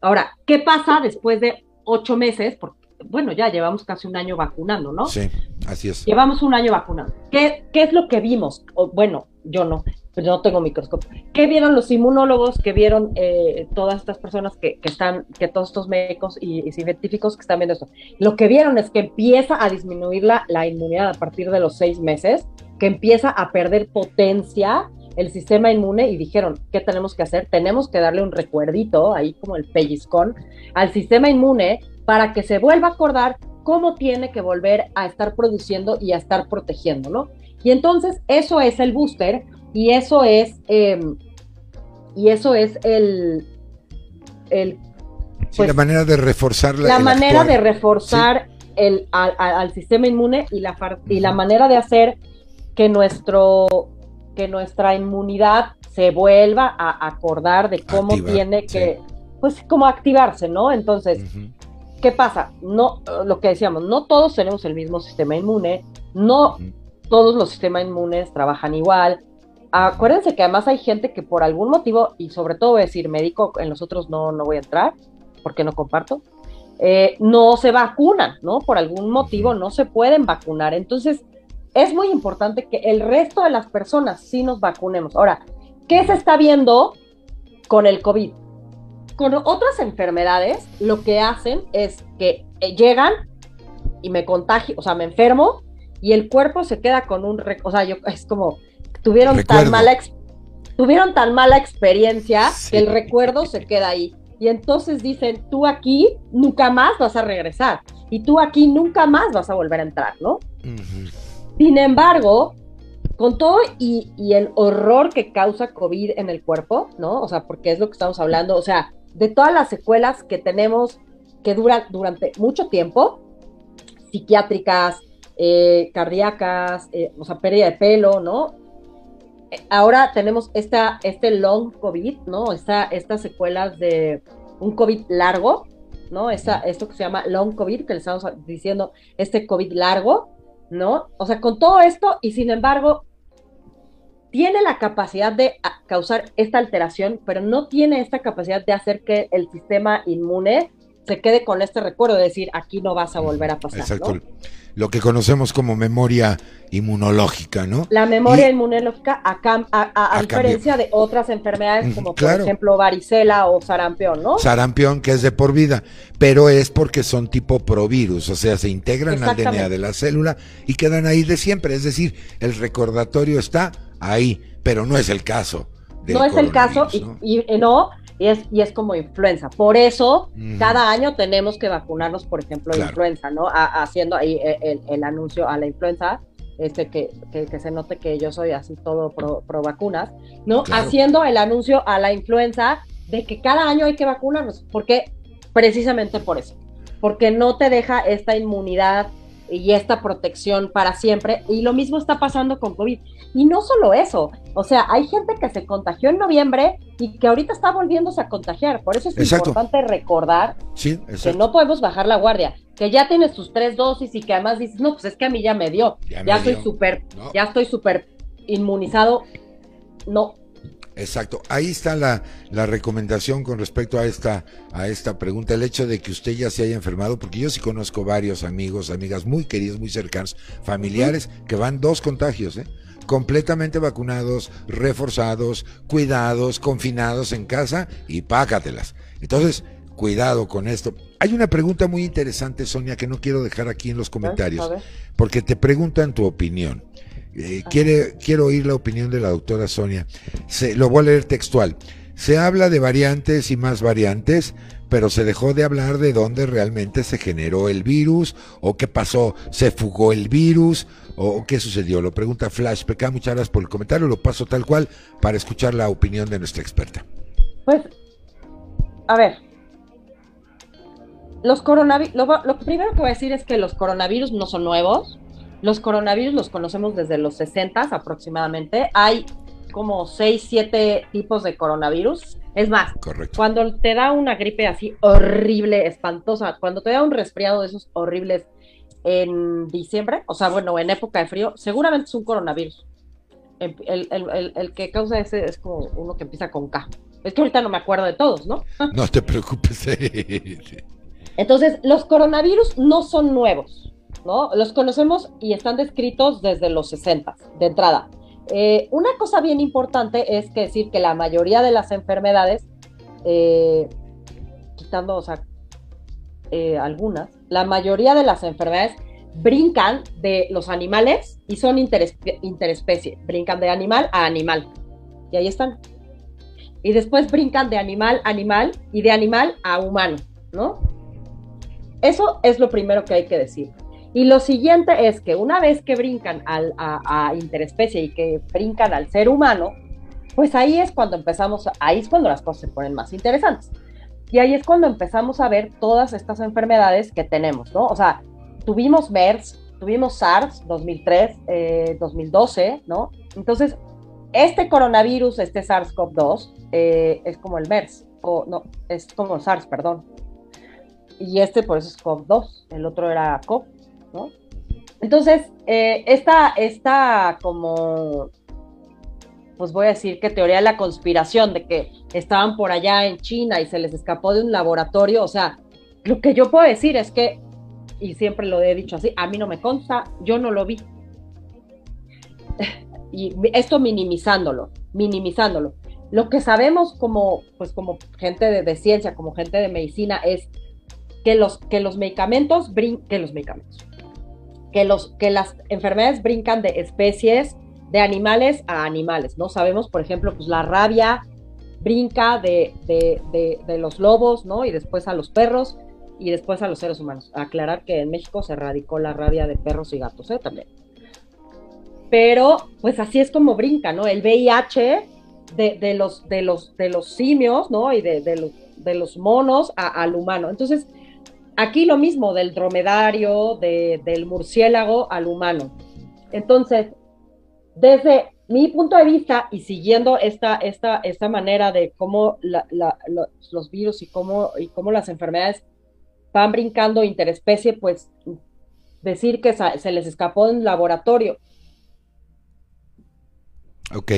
Ahora, ¿qué pasa después de ocho meses? Porque, bueno, ya llevamos casi un año vacunando, ¿no? Sí, así es. Llevamos un año vacunando. ¿Qué, qué es lo que vimos? bueno, yo no, pues no tengo microscopio. ¿Qué vieron los inmunólogos? ¿Qué vieron eh, todas estas personas que, están, que todos estos médicos y, científicos que están viendo esto? Lo que vieron es que empieza a disminuir la, la inmunidad a partir de los seis meses, que empieza a perder potencia el sistema inmune y dijeron, ¿qué tenemos que hacer? Tenemos que darle un recuerdito, ahí como el pellizcón, al sistema inmune para que se vuelva a acordar cómo tiene que volver a estar produciendo y a estar protegiendo, ¿no? Y entonces eso es el booster y eso es, em, y eso es el, el pues, la manera de reforzar la, manera de reforzar el, al, sistema inmune y la, y la manera de hacer que nuestro que nuestra inmunidad se vuelva a acordar de cómo tiene que, pues, cómo activarse, ¿no? Entonces, ¿qué pasa? No, lo que decíamos, no todos tenemos el mismo sistema inmune, no todos los sistemas inmunes trabajan igual. Acuérdense que además hay gente que por algún motivo, y sobre todo voy a decir médico, en los otros no, no voy a entrar, porque no comparto, eh, no se vacunan, ¿no? Por algún motivo no se pueden vacunar. Entonces, es muy importante que el resto de las personas sí nos vacunemos. Ahora, ¿qué se está viendo con el COVID? Con otras enfermedades, lo que hacen es que eh, llegan y me contagio, o sea, me enfermo, y el cuerpo se queda con un, o sea, yo, es como, tuvieron tan mala, tuvieron tan mala experiencia que el recuerdo se queda ahí. Y entonces dicen, tú aquí nunca más vas a regresar y tú aquí nunca más vas a volver a entrar, ¿no? Sin embargo, con todo y, y, el horror que causa COVID en el cuerpo, ¿no? O sea, porque es lo que estamos hablando, o sea, de todas las secuelas que tenemos que duran durante mucho tiempo, psiquiátricas, eh, cardíacas, eh, o sea, pérdida de pelo, ¿no? Ahora tenemos esta, este long COVID, ¿no? Esta, estas secuelas de un COVID largo, ¿no? Esta, esto que se llama long COVID, que le estamos diciendo, este COVID largo, ¿no? O sea, con todo esto, y sin embargo, tiene la capacidad de causar esta alteración, pero no tiene esta capacidad de hacer que el sistema inmune se quede con este recuerdo de decir, aquí no vas a volver a pasar. Exacto. ¿no? Lo que conocemos como memoria inmunológica, ¿no? La memoria Y- inmunológica, a, cam- a- a- a A cambio. diferencia de otras enfermedades, como claro. por ejemplo varicela o sarampión, ¿no? Sarampión, que es de por vida, pero es porque son tipo provirus, o sea, se integran al. DNA de la célula y quedan ahí de siempre. Es decir, el recordatorio está ahí, pero no es el caso. no es el caso y no, y es, y es como influenza. Por eso, cada año tenemos que vacunarnos, por ejemplo, Claro. influenza, ¿no? A- haciendo ahí eh, el, el anuncio a la influenza, este que, que, que se note que yo soy así todo pro, pro vacunas, ¿no? Claro. Haciendo el anuncio a la influenza de que cada año hay que vacunarnos. porque Precisamente por eso. Porque no te deja esta inmunidad y esta protección para siempre. Y lo mismo está pasando con COVID. Y no solo eso, o sea, hay gente que se contagió en noviembre y que ahorita está volviéndose a contagiar. Por eso es Exacto. importante recordar Sí, que no podemos bajar la guardia, que ya tienes tus tres dosis y que además dices, no, pues es que a mí ya me dio, Ya ya, me súper, No. ya estoy súper inmunizado. No, Exacto. Ahí está la, la recomendación con respecto a esta, a esta pregunta. El hecho de que usted ya se haya enfermado, porque yo sí conozco varios amigos, amigas muy queridos, muy cercanos, familiares, que van dos contagios, ¿eh? completamente vacunados, reforzados, cuidados, confinados en casa y pácatelas. Entonces, cuidado con esto. Hay una pregunta muy interesante, Sonia, que no quiero dejar aquí en los comentarios, porque te preguntan tu opinión. Eh, quiere, quiero oír la opinión de la doctora Sonia. Se, lo voy a leer textual. Se habla de variantes y más variantes, pero se dejó de hablar de dónde realmente se generó el virus, o qué pasó, se fugó el virus, o, qué sucedió. Lo pregunta Flash PK. Muchas gracias por el comentario. Lo paso tal cual para escuchar la opinión de nuestra experta. Pues, a ver, los coronavirus, lo, lo primero que voy a decir es que los coronavirus no son nuevos. Los coronavirus los conocemos desde los 60 aproximadamente. Hay como 6, 7 tipos de coronavirus. Es más, Correcto. cuando te da una gripe así horrible, espantosa, cuando te da un resfriado de esos horribles en diciembre, o sea, bueno, en época de frío, seguramente es un coronavirus. El, el- el- el- el que causa ese es como uno que empieza con K. Es que ahorita no me acuerdo de todos, ¿no? No te preocupes. Entonces, los coronavirus no son nuevos, ¿no? Los conocemos y están descritos desde los 60 de entrada. Eh, una cosa bien importante es que decir que la mayoría de las enfermedades, eh, quitando, eh, algunas, la mayoría de las enfermedades brincan de los animales y son interespe- interespecie, brincan de animal a animal. Y ahí están. Y después brincan de animal a animal y de animal a humano, ¿no? Eso es lo primero que hay que decir. Y lo siguiente es que una vez que brincan al, a, interespecie y que brincan al ser humano, pues ahí es cuando empezamos, ahí es cuando las cosas se ponen más interesantes. Y ahí es cuando empezamos a ver todas estas enfermedades que tenemos, ¿no? O sea, tuvimos MERS, tuvimos SARS 2003, eh, 2012, ¿no? Entonces, este coronavirus, este SARS-CoV-2, eh, es como el MERS, o no, es como el SARS, perdón. Y este por eso es CoV-2, el otro era CoV, Entonces, eh, esta, esta como, pues voy a decir que teoría de la conspiración, de que estaban por allá en China y se les escapó de un laboratorio, o sea, lo que yo puedo decir es que, y siempre lo he dicho así, a mí no me consta, yo no lo vi. Y esto minimizándolo, minimizándolo. Lo que sabemos como, pues como gente de, de ciencia, como gente de medicina, es que los, que los medicamentos brin que los medicamentos, que, los, que las enfermedades brincan de especies de animales a animales, ¿no? Sabemos, por ejemplo, pues la rabia brinca de, de, de, los lobos, ¿no? Y después a los perros y después a los seres humanos. Aclarar que en México se erradicó la rabia de perros y gatos, ¿eh? También. Pero, pues así es como brinca, ¿no? El VIH de, de los, de, los, de los simios, ¿no? Y de, de los, de los monos a, al humano. Entonces, aquí lo mismo, del dromedario, de, del murciélago al humano. Entonces, desde mi punto de vista y siguiendo esta, esta, esta manera de cómo la, la, los, virus y cómo, y cómo las enfermedades van brincando interespecie, pues decir que se les escapó de un laboratorio. Ok.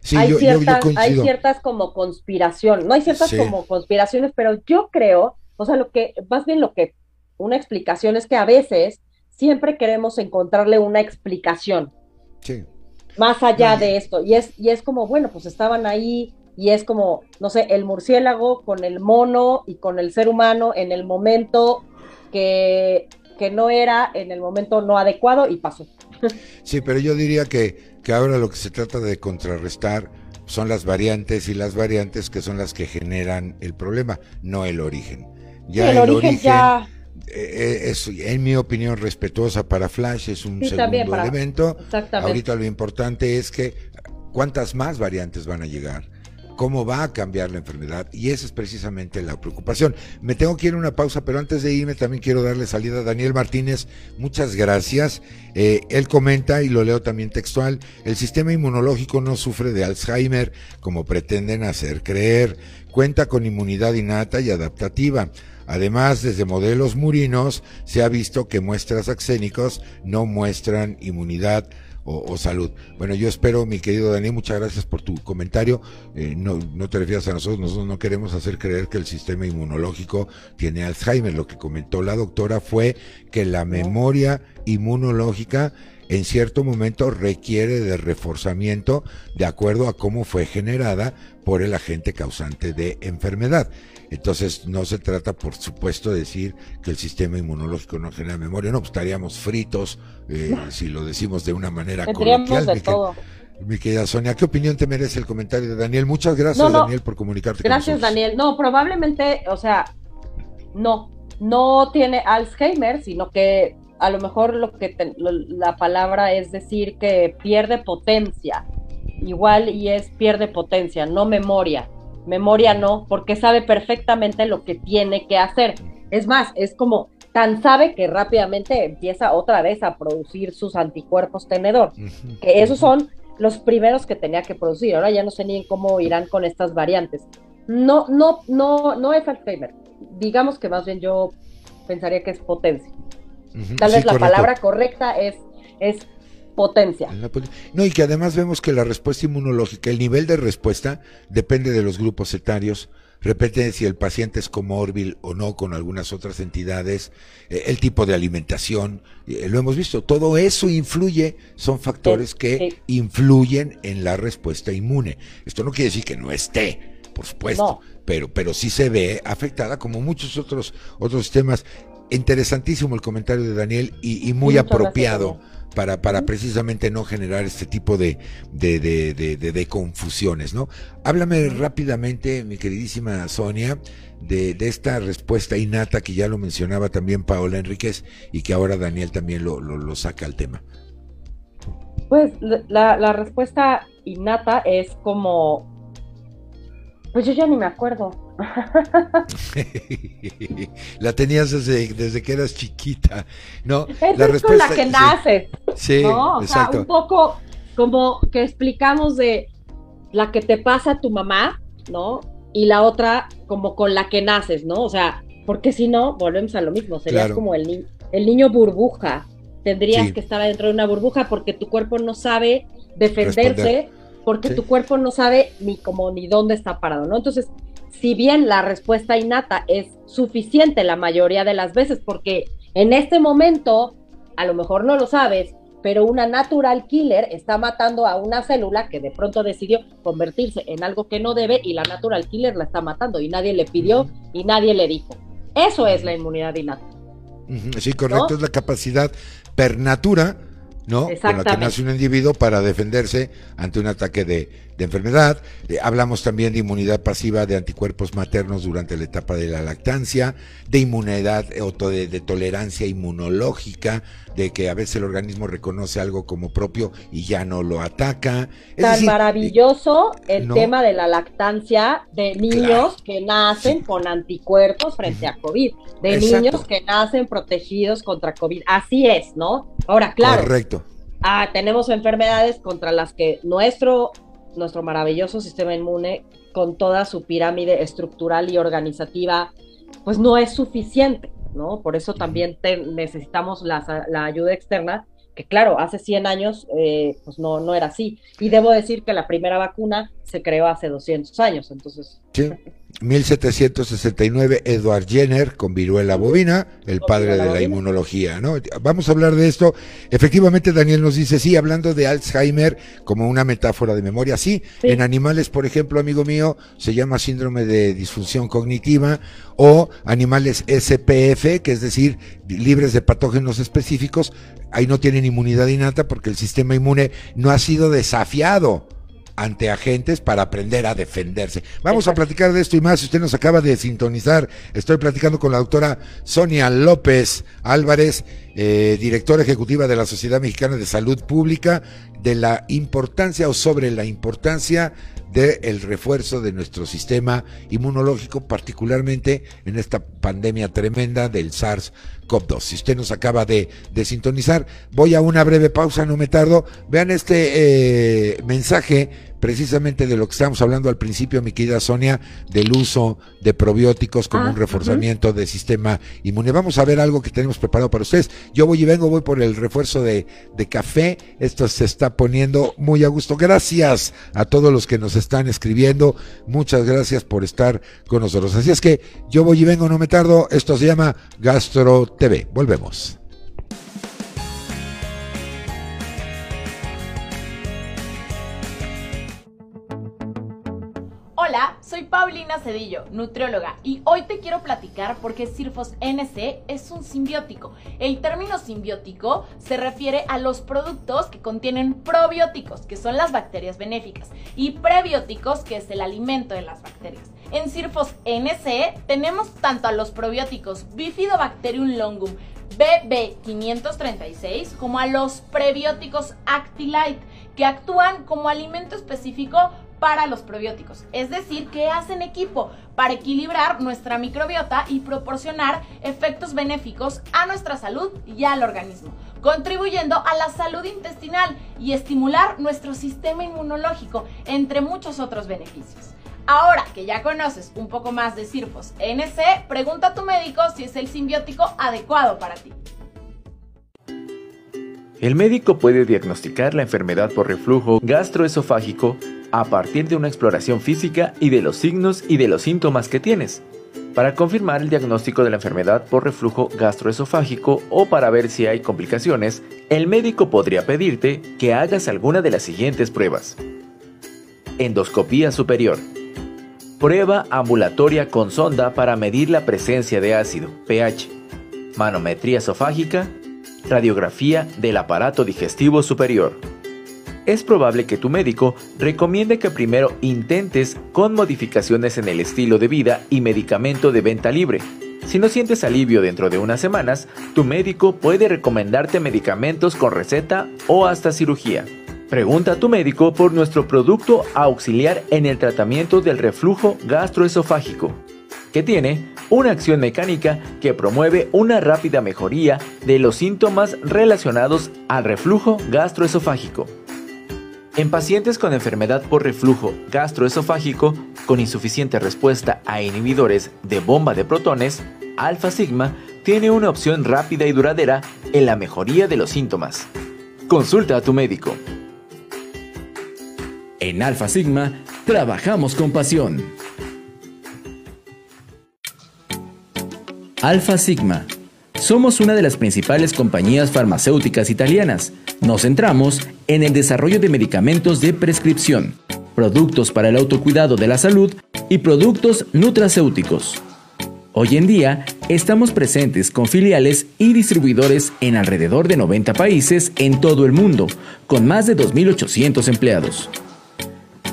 Sí, hay, yo, ciertas, yo, yo hay ciertas como conspiración, no hay ciertas Sí. como conspiraciones, pero yo creo o sea, lo que, más bien lo que, una explicación es que a veces siempre queremos encontrarle una explicación. Sí. Más allá de esto. Y es, y es como, bueno, pues estaban ahí y es como, no sé, el murciélago con el mono y con el ser humano en el momento que, que no era, en el momento no adecuado y pasó. Sí, pero yo diría que, que ahora lo que se trata de contrarrestar son las variantes y las variantes que son las que generan el problema, no el origen. Ya el, origen, ya... Eh, eh, es, en mi opinión, respetuosa para Flash, es un segundo elemento. Ahorita lo importante es que cuántas más variantes van a llegar cómo va a cambiar la enfermedad y esa es precisamente la preocupación. Me tengo que ir a una pausa, pero antes de irme también quiero darle salida a Daniel Martínez. Muchas gracias. Eh, él comenta, y lo leo también textual, el sistema inmunológico no sufre de Alzheimer como pretenden hacer creer. Cuenta con inmunidad innata y adaptativa. Además, desde modelos murinos se ha visto que muestras axénicos no muestran inmunidad o, salud. Bueno, yo espero, mi querido Daniel, muchas gracias por tu comentario. Eh, no, no te refieras a nosotros, nosotros no queremos hacer creer que el sistema inmunológico tiene Alzheimer. Lo que comentó la doctora fue que la memoria inmunológica en cierto momento requiere de reforzamiento de acuerdo a cómo fue generada por el agente causante de enfermedad. Entonces no se trata, por supuesto, de decir que el sistema inmunológico no genera memoria, no, pues estaríamos fritos eh, si lo decimos de una manera coloquial. De todo. Mi querida Sonia, ¿qué opinión te merece el comentario de Daniel? Muchas gracias, Daniel, por comunicarte gracias, Daniel. No, probablemente, o sea, no, no tiene Alzheimer, sino que a lo mejor lo que la palabra es decir que pierde potencia. Igual y es pierde potencia, no memoria memoria no, porque sabe perfectamente lo que tiene que hacer. Es más, es como tan sabe que rápidamente empieza otra vez a producir sus anticuerpos tenedor, que esos son los primeros que tenía que producir. Ahora ya no sé ni en cómo irán con estas variantes. No, no, no, no es Alzheimer. Digamos que más bien yo pensaría que es potencia. Tal vez la palabra correcta es, es potencia. No, y que además vemos que la respuesta inmunológica, el nivel de respuesta depende de los grupos etarios, repite si el paciente es comórbil o no con algunas otras entidades, eh, el tipo de alimentación, eh, lo hemos visto, todo eso influye, son factores que influyen en la respuesta inmune. Esto no quiere decir que no esté, por supuesto, pero, pero sí se ve afectada como muchos otros, otros sistemas. Interesantísimo el comentario de Daniel y, muy apropiado para, para precisamente no generar este tipo de, de, de, de, confusiones, ¿no? Háblame rápidamente, mi queridísima Sonia, de, de, esta respuesta innata que ya lo mencionaba también Paola Enríquez y que ahora Daniel también lo, lo, lo saca al tema. Pues la, la respuesta innata es como, pues yo ya ni me acuerdo. la tenías desde, que eras chiquita, ¿no? la es con la que naces. Sí, ¿no? O Sea, un poco como que explicamos de la que te pasa a tu mamá, ¿no? Y la otra como con la que naces, ¿no? O sea, porque si no, volvemos a lo mismo, serías como el, el niño burbuja. Tendrías que estar adentro de una burbuja porque tu cuerpo no sabe defenderse, porque tu cuerpo no sabe ni cómo ni dónde está parado, ¿no? Entonces, si bien la respuesta innata es suficiente la mayoría de las veces, porque en este momento, a lo mejor no lo sabes, pero una natural killer está matando a una célula que de pronto decidió convertirse en algo que no debe y la natural killer la está matando y nadie le pidió y nadie le dijo. Eso es la inmunidad innata. Sí, correcto, es la capacidad per natura ¿no? Con la que nace un individuo para defenderse ante un ataque de, de enfermedad. Eh, hablamos también de inmunidad pasiva de anticuerpos maternos durante la etapa de la lactancia, de inmunidad o de, tolerancia inmunológica, de que a veces el organismo reconoce algo como propio y ya no lo ataca. Tan maravilloso el tema de la lactancia de niños que nacen con anticuerpos frente a COVID, de niños que nacen protegidos contra COVID. Así es, ¿no? Ahora, claro. Correcto. Ah, tenemos enfermedades contra las que nuestro nuestro maravilloso sistema inmune con toda su pirámide estructural y organizativa, pues no es suficiente, ¿no? Por eso también necesitamos la, ayuda externa, que claro, hace 100 años eh, pues no, no era así. Y debo decir que la primera vacuna se creó hace 200 años, entonces... Sí, 1769, Edward Jenner con viruela bovina, el padre de la inmunología, ¿no? Vamos a hablar de esto. Efectivamente, Daniel nos dice, sí, hablando de Alzheimer como una metáfora de memoria, sí, en animales, por ejemplo, amigo mío, se llama síndrome de disfunción cognitiva o animales SPF, que es decir, libres de patógenos específicos, ahí no tienen inmunidad innata porque el sistema inmune no ha sido desafiado ante agentes para aprender a defenderse. Vamos a platicar de esto y más. Si usted nos acaba de sintonizar, estoy platicando con la doctora Sonia López Álvarez, eh, directora ejecutiva de la Sociedad Mexicana de Salud Pública, de la importancia o sobre la importancia del refuerzo de nuestro sistema inmunológico, particularmente en esta pandemia tremenda del SARS-CoV-2. Si usted nos acaba de, sintonizar, voy a una breve pausa, no me tardo. Vean este eh, mensaje precisamente de lo que estábamos hablando al principio, mi querida Sonia, del uso de probióticos como ah, un reforzamiento del sistema inmune. Vamos a ver algo que tenemos preparado para ustedes. Yo voy y vengo, voy por el refuerzo de, de café. Esto se está poniendo muy a gusto. Gracias a todos los que nos están escribiendo. Muchas gracias por estar con nosotros. Así es que yo voy y vengo, no me tardo. Esto se llama Gastro TV. Volvemos. Hola, soy Paulina Cedillo, nutrióloga, y hoy te quiero platicar porque Sirfos NC es un simbiótico. El término simbiótico se refiere a los productos que contienen probióticos, que son las bacterias benéficas, y prebióticos, que es el alimento de las bacterias. En Sirfos NC tenemos tanto a los probióticos Bifidobacterium longum BB536 como a los prebióticos Actilite, que actúan como alimento específico para los probióticos, es decir, que hacen equipo para equilibrar nuestra microbiota y proporcionar efectos benéficos a nuestra salud y al organismo, contribuyendo a la salud intestinal y estimular nuestro sistema inmunológico, entre muchos otros beneficios. Ahora que ya conoces un poco más de Sirfos NC, pregunta a tu médico si es el simbiótico adecuado para ti. El médico puede diagnosticar la enfermedad por reflujo gastroesofágico a partir de una exploración física y de los signos y de los síntomas que tienes. Para confirmar el diagnóstico de la enfermedad por reflujo gastroesofágico o para ver si hay complicaciones, el médico podría pedirte que hagas alguna de las siguientes pruebas. Endoscopía superior. Prueba ambulatoria con sonda para medir la presencia de ácido, pH. Manometría esofágica. Radiografía del aparato digestivo superior es probable que tu médico recomiende que primero intentes con modificaciones en el estilo de vida y medicamento de venta libre. Si no sientes alivio dentro de unas semanas, tu médico puede recomendarte medicamentos con receta o hasta cirugía. Pregunta a tu médico por nuestro producto auxiliar en el tratamiento del reflujo gastroesofágico, que tiene una acción mecánica que promueve una rápida mejoría de los síntomas relacionados al reflujo gastroesofágico. En pacientes con enfermedad por reflujo gastroesofágico con insuficiente respuesta a inhibidores de bomba de protones, Alpha Sigma tiene una opción rápida y duradera en la mejoría de los síntomas. Consulta a tu médico. En Alpha Sigma trabajamos con pasión. Alpha Sigma. Somos una de las principales compañías farmacéuticas italianas nos centramos en el desarrollo de medicamentos de prescripción, productos para el autocuidado de la salud y productos nutracéuticos. Hoy en día estamos presentes con filiales y distribuidores en alrededor de 90 países en todo el mundo, con más de 2.800 empleados.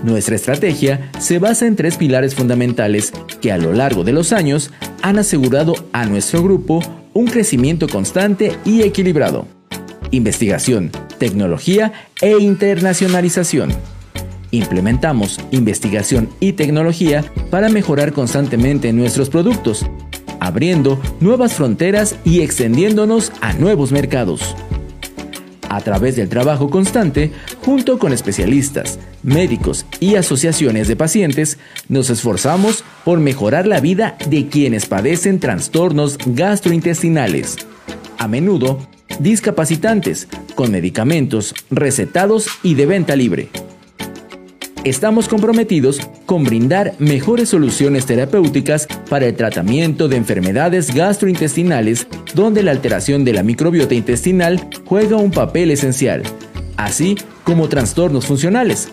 Nuestra estrategia se basa en tres pilares fundamentales que a lo largo de los años han asegurado a nuestro grupo un crecimiento constante y equilibrado investigación, tecnología e internacionalización. Implementamos investigación y tecnología para mejorar constantemente nuestros productos, abriendo nuevas fronteras y extendiéndonos a nuevos mercados. A través del trabajo constante, junto con especialistas, médicos y asociaciones de pacientes, nos esforzamos por mejorar la vida de quienes padecen trastornos gastrointestinales. A menudo, discapacitantes, con medicamentos recetados y de venta libre. Estamos comprometidos con brindar mejores soluciones terapéuticas para el tratamiento de enfermedades gastrointestinales donde la alteración de la microbiota intestinal juega un papel esencial, así como trastornos funcionales,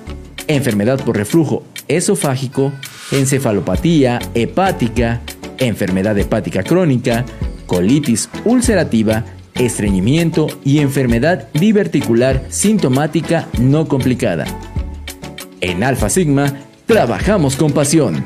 enfermedad por reflujo esofágico, encefalopatía hepática, enfermedad hepática crónica, colitis ulcerativa, estreñimiento y enfermedad diverticular sintomática no complicada. En Alfa Sigma, trabajamos con pasión.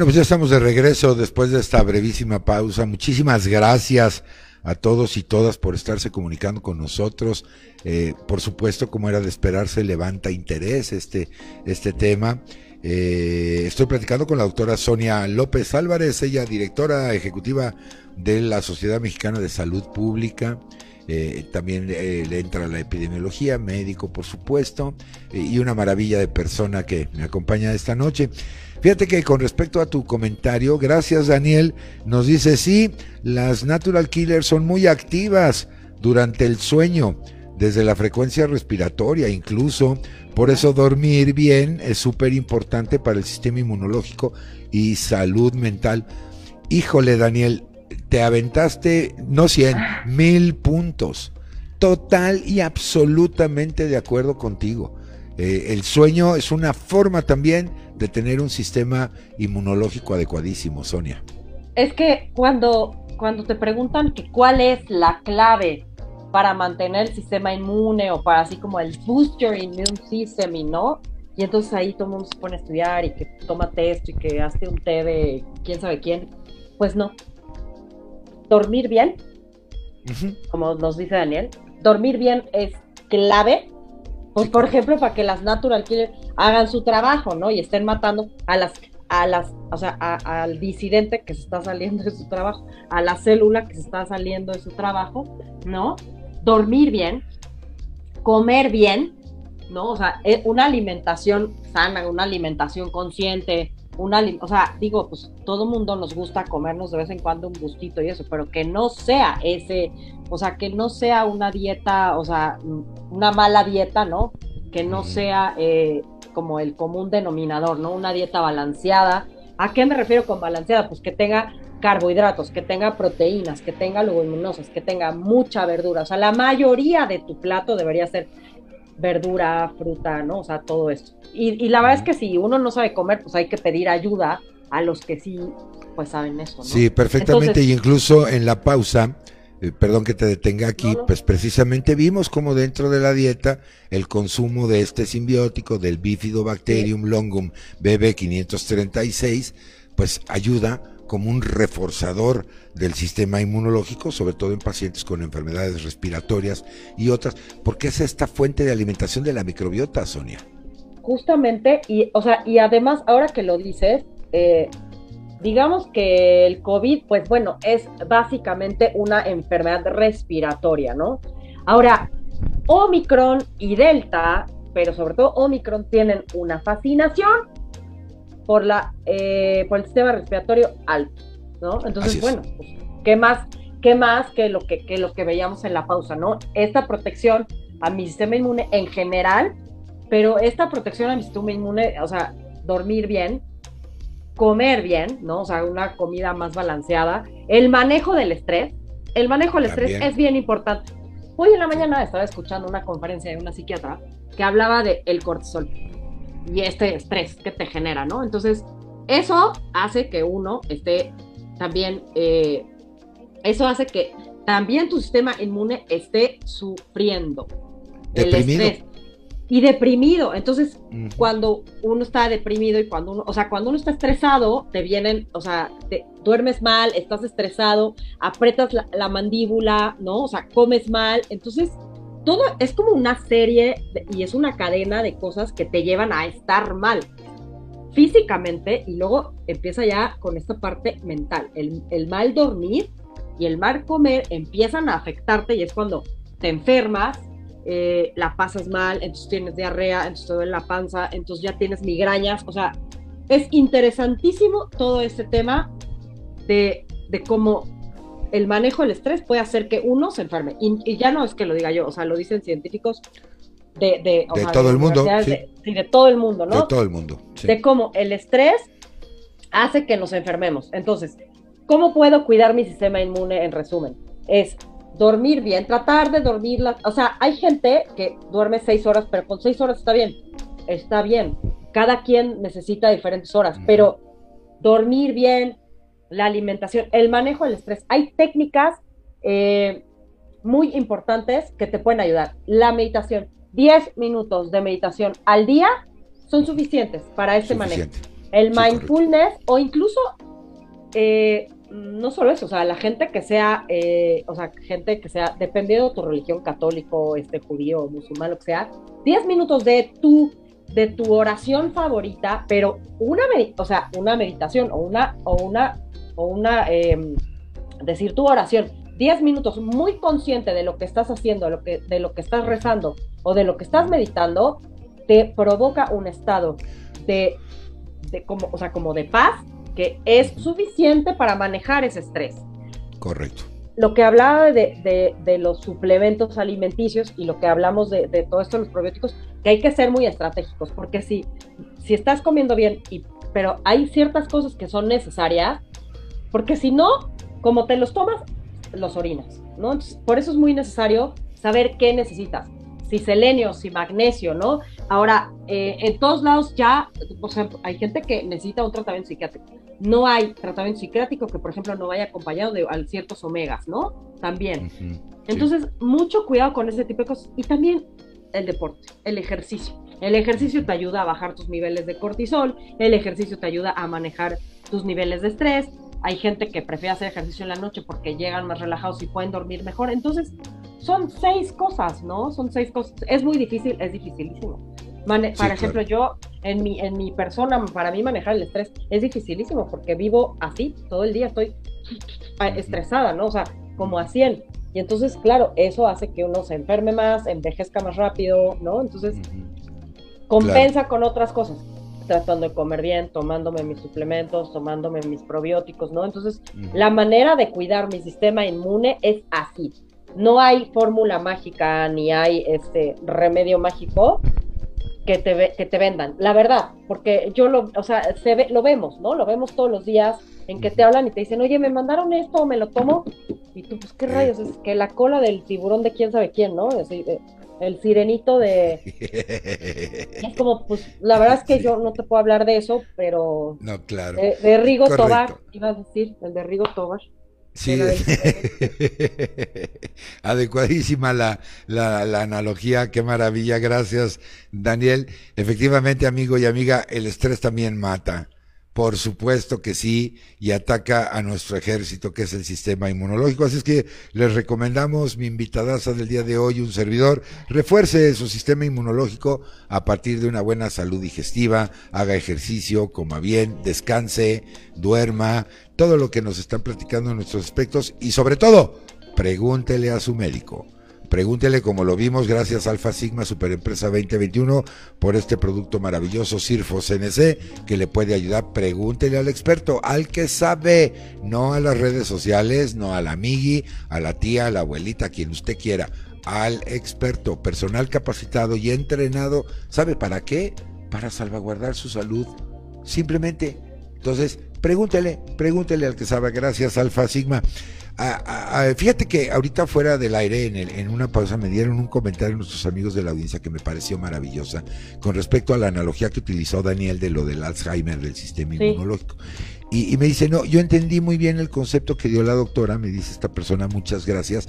Bueno, pues ya estamos de regreso después de esta brevísima pausa. Muchísimas gracias a todos y todas por estarse comunicando con nosotros. Eh, por supuesto, como era de esperarse, levanta interés este, este tema. Eh, estoy platicando con la doctora Sonia López Álvarez, ella directora ejecutiva de la Sociedad Mexicana de Salud Pública. Eh, también le entra la epidemiología, médico por supuesto, y una maravilla de persona que me acompaña esta noche. Fíjate que con respecto a tu comentario, gracias Daniel, nos dice, sí, las natural killers son muy activas durante el sueño, desde la frecuencia respiratoria incluso, por eso dormir bien es súper importante para el sistema inmunológico y salud mental. Híjole Daniel, te aventaste, no 100, mil puntos. Total y absolutamente de acuerdo contigo. Eh, el sueño es una forma también de tener un sistema inmunológico adecuadísimo, Sonia. Es que cuando, cuando te preguntan que cuál es la clave para mantener el sistema inmune o para así como el booster immune system y no, y entonces ahí todo el mundo se pone a estudiar y que toma test y que hace un té de quién sabe quién, pues no. Dormir bien, como nos dice Daniel, dormir bien es clave pues, por ejemplo, para que las natural killers hagan su trabajo, ¿no? Y estén matando a las, a las, o sea, al disidente que se está saliendo de su trabajo, a la célula que se está saliendo de su trabajo, ¿no? Dormir bien, comer bien, ¿no? O sea, eh, una alimentación sana, una alimentación consciente, una, o sea, digo, pues todo mundo nos gusta comernos de vez en cuando un gustito y eso, pero que no sea ese, o sea, que no sea una dieta, o sea, una mala dieta, ¿no? Que no sea eh, como el común denominador, ¿no? Una dieta balanceada. ¿A qué me refiero con balanceada? Pues que tenga carbohidratos, que tenga proteínas, que tenga leguminosas, que tenga mucha verdura. O sea, la mayoría de tu plato debería ser verdura, fruta, ¿no? O sea, todo esto. Y, la verdad es que si uno no sabe comer, pues hay que pedir ayuda a los que sí, pues saben eso, ¿no? Sí, perfectamente. y incluso en la pausa, eh, perdón que te detenga aquí, pues precisamente vimos como dentro de la dieta el consumo de este simbiótico, del Bifidobacterium longum BB536, pues ayuda como un reforzador del sistema inmunológico, sobre todo en pacientes con enfermedades respiratorias y otras, porque es esta fuente de alimentación de la microbiota, Sonia. Justamente, y, o sea, y además, ahora que lo dices, eh, digamos que el COVID, pues bueno, es básicamente una enfermedad respiratoria, ¿no? Ahora, Omicron y Delta, pero sobre todo Omicron, tienen una fascinación por, la, eh, por el sistema respiratorio alto, ¿no? Entonces, bueno, pues, ¿qué más, qué más que, lo que, que lo que veíamos en la pausa, ¿no? Esta protección a mi sistema inmune en general, pero esta protección a mi sistema inmune, o sea, dormir bien, comer bien, ¿no? O sea, una comida más balanceada, el manejo del estrés, el manejo del estrés es bien importante. Hoy en la mañana estaba escuchando una conferencia de una psiquiatra que hablaba de el cortisol y este estrés que te genera, ¿no? Entonces, eso hace que uno esté también, eh, eso hace que también tu sistema inmune esté sufriendo Deprimido. el estrés. y deprimido. Entonces, cuando uno está deprimido y cuando uno, o sea, cuando uno está estresado, te vienen, o sea, te, duermes mal, estás estresado, aprietas la, mandíbula, ¿no? O sea, comes mal. Entonces, todo es como una serie y es una cadena de cosas que te llevan a estar mal físicamente y luego empieza ya con esta parte mental. El, mal dormir y el mal comer empiezan a afectarte y es cuando te enfermas eh, la pasas mal, entonces tienes diarrea, entonces te duele la panza, entonces ya tienes migrañas, o sea, es interesantísimo todo este tema de, cómo el manejo del estrés puede hacer que uno se enferme. Y, ya no es que lo diga yo, o sea, lo dicen científicos de, de, todo el mundo. Sí. De, todo el mundo, ¿no? De todo el mundo. De cómo el estrés hace que nos enfermemos. Entonces, ¿cómo puedo cuidar mi sistema inmune en resumen? Es dormir bien, tratar de dormir, o sea, hay gente que duerme seis horas, pero con seis horas está bien, está bien. Cada quien necesita diferentes horas, pero dormir bien, la alimentación, el manejo del estrés, hay técnicas eh, muy importantes que te pueden ayudar. La meditación, 10 minutos de meditación al día son suficientes para ese manejo. El mindfulness o incluso eh, no solo eso, o sea, la gente que sea, eh, o sea, gente que sea, dependiendo de tu religión, católico, este, judío, musulmán, lo que sea, 10 minutos de tu, de tu oración favorita, pero una, o sea, una meditación o una, o una, o una, em, decir tu oración, 10 minutos muy consciente de lo que estás haciendo, de lo que, de lo que estás rezando o de lo que estás meditando, te provoca un estado de, de como, o sea, como de paz que es suficiente para manejar ese estrés. Correcto. Lo que hablaba de, de, los suplementos alimenticios y lo que hablamos de, de, todo esto de los probióticos, que hay que ser muy estratégicos, porque si, si estás comiendo bien, y, pero hay ciertas cosas que son necesarias, porque si no, como te los tomas, los orinas, ¿no? por eso es muy necesario saber qué necesitas si selenio, si magnesio, ¿no? Ahora, eh, en todos lados ya, por ejemplo, hay gente que necesita un tratamiento psiquiátrico. No hay tratamiento psiquiátrico que, por ejemplo, no vaya acompañado de ciertos omegas, ¿no? También. Entonces, mucho cuidado con ese tipo de cosas. Y también el deporte, el ejercicio. El ejercicio te ayuda a bajar tus niveles de cortisol, el ejercicio te ayuda a manejar tus niveles de estrés. Hay gente que prefiere hacer ejercicio en la noche porque llegan más relajados y pueden dormir mejor. Entonces, son seis cosas, ¿no? Son seis cosas. Es muy difícil, es dificilísimo. por ejemplo, yo, en mi, en mi persona, para mí manejar el estrés es dificilísimo porque vivo así todo el día, estoy estresada, ¿no? O sea, como a 100. Y entonces, claro, eso hace que uno se enferme más, envejezca más rápido, ¿no? Entonces, compensa con otras cosas tratando de comer bien, tomándome mis suplementos, tomándome mis probióticos, ¿no? Entonces, la manera de cuidar mi sistema inmune es así no hay fórmula mágica ni hay este remedio mágico que te, que te vendan, la verdad, porque yo lo, o sea, se ve, lo vemos, ¿no? Lo vemos todos los días en que te hablan y te dicen, oye, me mandaron esto, me lo tomo, y tú, pues, ¿qué rayos? Es que la cola del tiburón de quién sabe quién, ¿no? El sirenito de... es como, pues, la verdad es que yo no te puedo hablar de eso, pero... No, claro. De, Rigo Tobar, ibas a decir, el de Rigo Tobar. Sí, adecuadísima la, la, la, analogía, qué maravilla, gracias Daniel. Efectivamente, amigo y amiga, el estrés también mata. Por supuesto que sí, y ataca a nuestro ejército, que es el sistema inmunológico. Así es que les recomendamos, mi invitadaza del día de hoy, un servidor, refuerce su sistema inmunológico a partir de una buena salud digestiva, haga ejercicio, coma bien, descanse, duerma, todo lo que nos están platicando en nuestros aspectos y sobre todo, pregúntele a su médico. Pregúntele como lo vimos gracias Alfa Sigma Superempresa 2021 por este producto maravilloso Sirfo CNC que le puede ayudar. Pregúntele al experto, al que sabe, no a las redes sociales, no a la amigui, a la tía, a la abuelita, a quien usted quiera, al experto, personal capacitado y entrenado. ¿Sabe para qué? Para salvaguardar su salud. Simplemente. Entonces, pregúntele, pregúntele al que sabe. Gracias, Alfa Sigma fíjate que ahorita fuera del aire, en, en, una pausa, me dieron un comentario nuestros amigos de la audiencia que me pareció maravillosa con respecto a la analogía que utilizó Daniel de lo del Alzheimer del sistema inmunológico. y, me dice, no, yo entendí muy bien el concepto que dio la doctora, me dice esta persona, muchas gracias.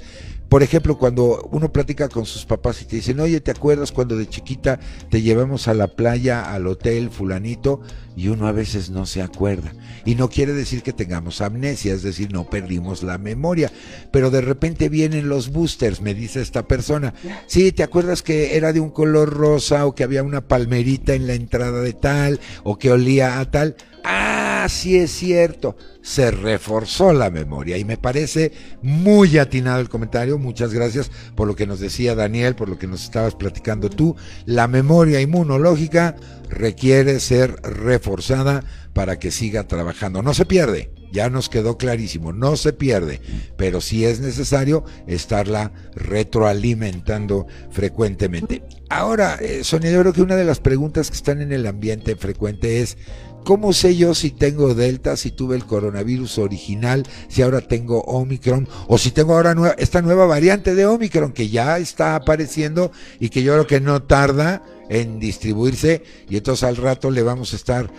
Por ejemplo, cuando uno platica con sus papás y te dicen, oye, ¿te acuerdas cuando de chiquita te llevamos a la playa, al hotel, fulanito? Y uno a veces no se acuerda. Y no quiere decir que tengamos amnesia, es decir, no perdimos la memoria. Pero de repente vienen los boosters, me dice esta persona. Sí, ¿te acuerdas que era de un color rosa o que había una palmerita en la entrada de tal o que olía a tal? Ah, sí es cierto, se reforzó la memoria y me parece muy atinado el comentario. Muchas gracias por lo que nos decía Daniel, por lo que nos estabas platicando tú. La memoria inmunológica requiere ser reforzada para que siga trabajando. No se pierde, ya nos quedó clarísimo, no se pierde, pero sí es necesario estarla retroalimentando frecuentemente. Ahora, eh, Sonia, yo creo que una de las preguntas que están en el ambiente frecuente es, ¿Cómo sé yo si tengo Delta, si tuve el coronavirus original, si ahora tengo Omicron o si tengo ahora esta nueva variante de Omicron que ya está apareciendo y que yo creo que no tarda en distribuirse y entonces al rato le vamos a estar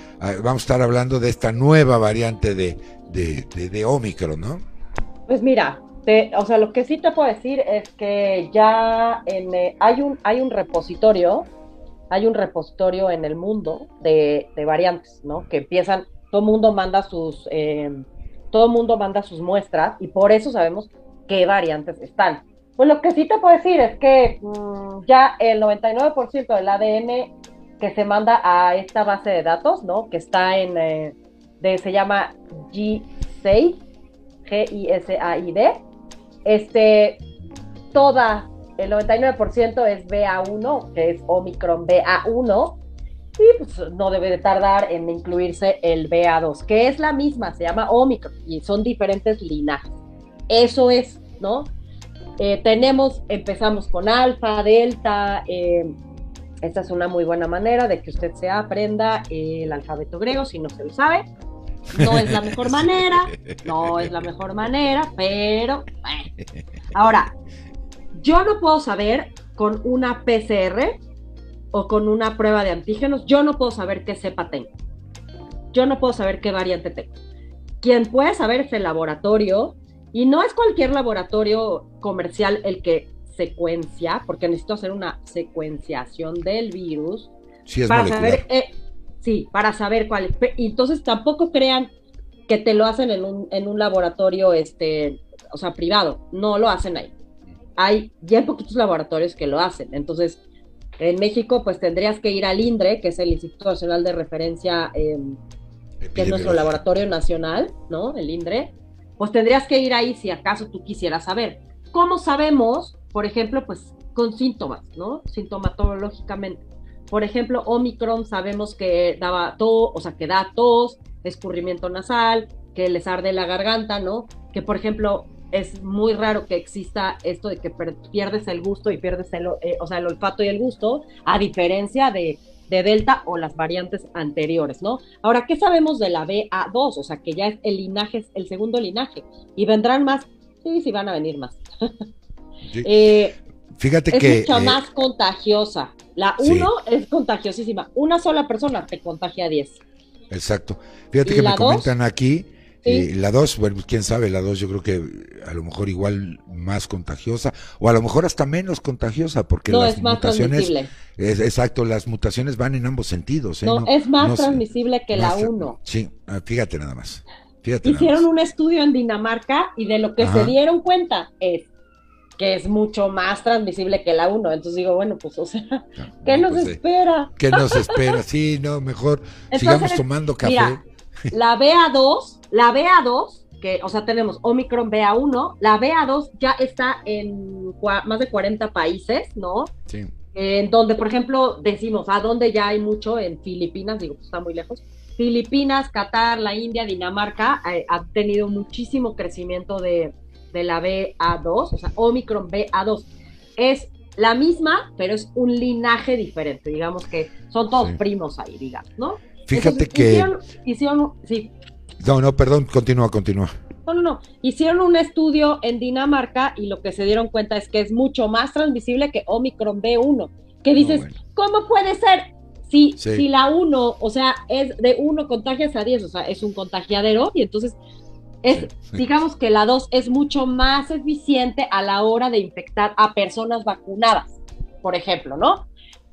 vamos a estar hablando de esta nueva variante de, de, Omicron, ¿no? Pues mira, o sea, lo que sí te puedo decir es que ya en, eh, hay un hay un repositorio hay un repositorio en el mundo de, variantes, ¿no? Que empiezan, todo mundo manda sus, eh, todo mundo manda sus muestras y por eso sabemos qué variantes están. Pues lo que sí te puedo decir es que mm, ya el 99% del ADN que se manda a esta base de datos, ¿no? Que está en, eh, se llama G6, G-I-S-A-I-D, este, toda el 99% es BA1, que es Omicron BA1, y pues no debe de tardar en incluirse el BA2, que es la misma, se llama Omicron, y son diferentes linajes. Eso es, ¿no? Eh, tenemos, empezamos con alfa, delta, eh, esta es una muy buena manera de que usted se aprenda el alfabeto griego si no se lo sabe. No es la mejor manera, no es la mejor manera, pero bueno. Ahora, yo no puedo saber con una PCR o con una prueba de antígenos, yo no puedo saber qué cepa tengo. Yo no puedo saber qué variante tengo. Quien puede saber es el laboratorio, y no es cualquier laboratorio comercial el que secuencia, porque necesito hacer una secuenciación del virus. Sí, es para saber, eh, sí, para saber cuál es. Y entonces tampoco crean que te lo hacen en un, en un laboratorio, este, o sea, privado. No lo hacen ahí hay ya poquitos laboratorios que lo hacen. Entonces, en México, pues tendrías que ir al INDRE, que es el Instituto Nacional de Referencia, em, que es nuestro laboratorio nacional, ¿no? El INDRE. Pues tendrías que ir ahí si acaso tú quisieras saber. ¿Cómo sabemos? Por ejemplo, pues con síntomas, ¿no? Sintomatológicamente. Por ejemplo, Omicron sabemos que daba tos, o sea, que da tos, escurrimiento nasal, que les arde la garganta, ¿no? Que por ejemplo, es muy raro que exista esto de que pierdes el gusto y pierdes el, eh, o sea, el olfato y el gusto, a diferencia de, Delta o las variantes anteriores, ¿no? Ahora, ¿qué sabemos de la BA2? O sea, que ya es el linaje, el segundo linaje. ¿Y vendrán más? Sí, sí, van a venir más. Eh, Fíjate es que... mucho eh, más contagiosa. La 1 es contagiosísima. Una sola persona te contagia a 10. Exacto. Fíjate que me comentan aquí eh, la 2, bueno, pues, quién sabe, la 2 yo creo que a lo mejor igual más contagiosa o a lo mejor hasta menos contagiosa porque las es más mutaciones es, exacto, las mutaciones van en ambos sentidos. ¿eh? No, es más transmisible que la 1. Sí, ah, fíjate nada más. Hicieron un estudio en Dinamarca y de lo que se dieron cuenta es que es mucho más transmisible que la 1. Entonces digo, bueno, pues, o sea, ¿qué nos pues, espera? ¿Qué nos espera? Sí, no, mejor sigamos tomando café. la BA2 la BA2, que, o sea, tenemos Omicron BA1, la BA2 ya está en más de 40 países, ¿no? Sí. En donde, por ejemplo, decimos, ¿a dónde ya hay mucho? En Filipinas, digo, pues está muy lejos. Filipinas, Qatar, la India, Dinamarca, eh, ha tenido muchísimo crecimiento de, de la BA2, o sea, Omicron BA2. Es la misma, pero es un linaje diferente, digamos que son todos primos ahí, digamos, ¿no? Fíjate que... hicieron, sí. No, no, perdón, continúa, continúa. No, no, no. Hicieron un estudio en Dinamarca y lo que se dieron cuenta es que es mucho más transmisible que Omicron B1. Que dices, ¿cómo puede ser? si, si la 1, o sea, es de 1 contagias a 10, o sea, es un contagiadero y entonces es, digamos que la 2 es mucho más eficiente a la hora de infectar a personas vacunadas, por ejemplo, ¿no?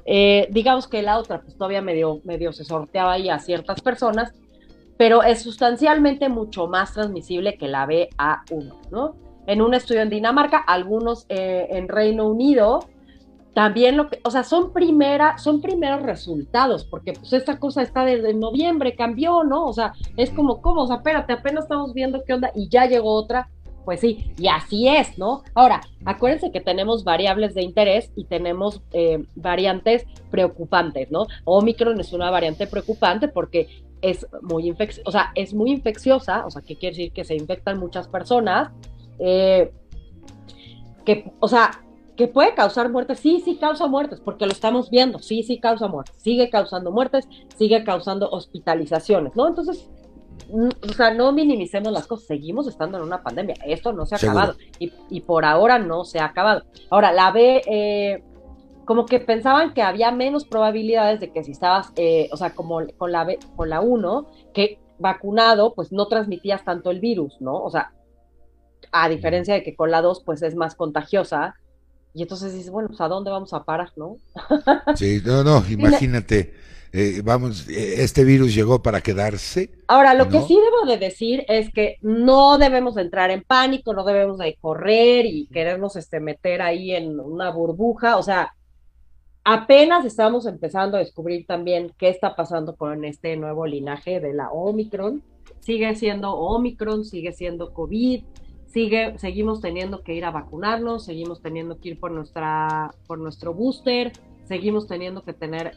Eh, digamos que la otra, pues todavía medio, medio se sorteaba ahí a ciertas personas, pero es sustancialmente mucho más transmisible que la BA1, ¿no? En un estudio en Dinamarca, algunos eh, en Reino Unido, también lo que, o sea, son primera, son primeros resultados, porque pues esta cosa está desde noviembre, cambió, ¿no? O sea, es como, ¿cómo? O sea, espérate, apenas estamos viendo qué onda y ya llegó otra, pues sí, y así es, ¿no? Ahora, acuérdense que tenemos variables de interés y tenemos eh, variantes preocupantes, ¿no? Omicron es una variante preocupante porque es muy infecciosa, o sea, es muy infecciosa, o sea, ¿qué quiere decir? Que se infectan muchas personas, eh, que, o sea, que puede causar muertes, sí, sí causa muertes, porque lo estamos viendo, sí, sí causa muertes, sigue causando muertes, sigue causando hospitalizaciones, ¿no? Entonces, o sea, no minimicemos las cosas, seguimos estando en una pandemia, esto no se ha acabado y, por ahora no se ha acabado. Ahora, la B, eh, como que pensaban que había menos probabilidades de que si estabas, eh, o sea, como con la B, con la 1, que vacunado, pues no transmitías tanto el virus, ¿no? O sea, a diferencia de que con la 2, pues es más contagiosa y entonces dices, bueno, pues a dónde vamos a parar, ¿no? Sí, no, no, imagínate, eh, vamos, eh, este virus llegó para quedarse. Ahora, lo que sí debo de decir es que no debemos entrar en pánico, no debemos de correr y querernos este, meter ahí en una burbuja, o sea, apenas estamos empezando a descubrir también qué está pasando con este nuevo linaje de la Omicron. Sigue siendo Omicron, sigue siendo COVID, sigue, seguimos teniendo que ir a vacunarnos, seguimos teniendo que ir por, nuestra, por nuestro booster, seguimos teniendo que tener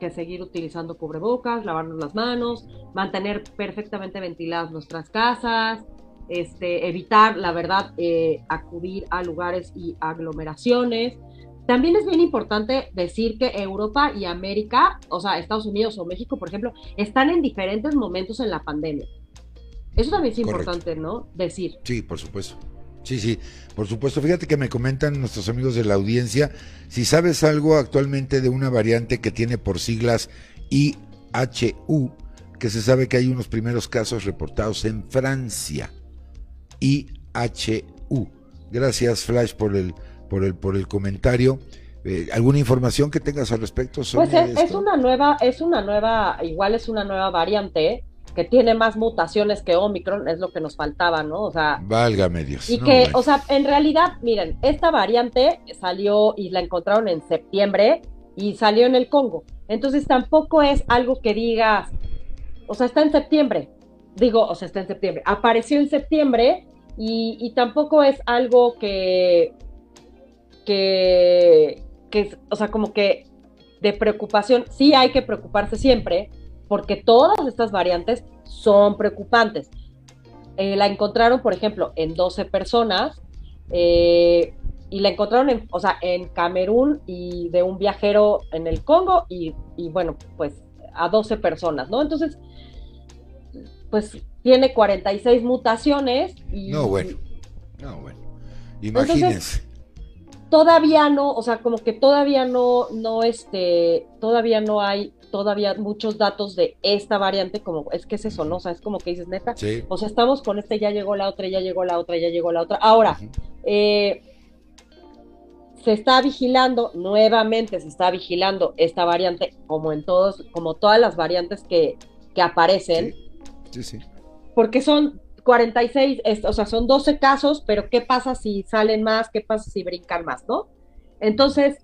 que seguir utilizando cubrebocas, lavarnos las manos, mantener perfectamente ventiladas nuestras casas, este, evitar, la verdad, eh, acudir a lugares y aglomeraciones. También es bien importante decir que Europa y América, o sea, Estados Unidos o México, por ejemplo, están en diferentes momentos en la pandemia. Eso también es importante, ¿no? Decir. Sí, por supuesto. Sí, sí, por supuesto. Fíjate que me comentan nuestros amigos de la audiencia si sabes algo actualmente de una variante que tiene por siglas IHU, que se sabe que hay unos primeros casos reportados en Francia. IHU. Gracias, Flash, por el, por el, por el comentario. Eh, ¿Alguna información que tengas al respecto? Sobre pues es, es, una nueva, es una nueva, igual es una nueva variante que tiene más mutaciones que Omicron, es lo que nos faltaba, ¿no? O sea, válgame Dios. Y que, o sea, en realidad, miren, esta variante salió y la encontraron en septiembre y salió en el Congo. Entonces tampoco es algo que digas, o sea, está en septiembre. Digo, o sea, está en septiembre. Apareció en septiembre y, y tampoco es algo que, que, que, o sea, como que de preocupación. Sí hay que preocuparse siempre, porque todas estas variantes son preocupantes. Eh, la encontraron, por ejemplo, en 12 personas eh, y la encontraron en, o sea, en Camerún y de un viajero en el Congo y, bueno, pues a 12 personas, ¿no? Entonces, pues tiene 46 mutaciones y... No, bueno, no, bueno. Imagínense. todavía no, o sea, como que todavía no, no, este, todavía no hay todavía muchos datos de esta variante, como es que es eso, ¿no? O sea, es como que dices, neta, o sea, estamos con este, ya llegó la otra, ya llegó la otra, ya llegó la otra. Ahora, eh, se está vigilando, nuevamente se está vigilando esta variante, como en todos, como todas las variantes que, que aparecen. Sí, sí. Porque son 46, o sea, son 12 casos, pero ¿qué pasa si salen más? ¿Qué pasa si brincan más, no? Entonces,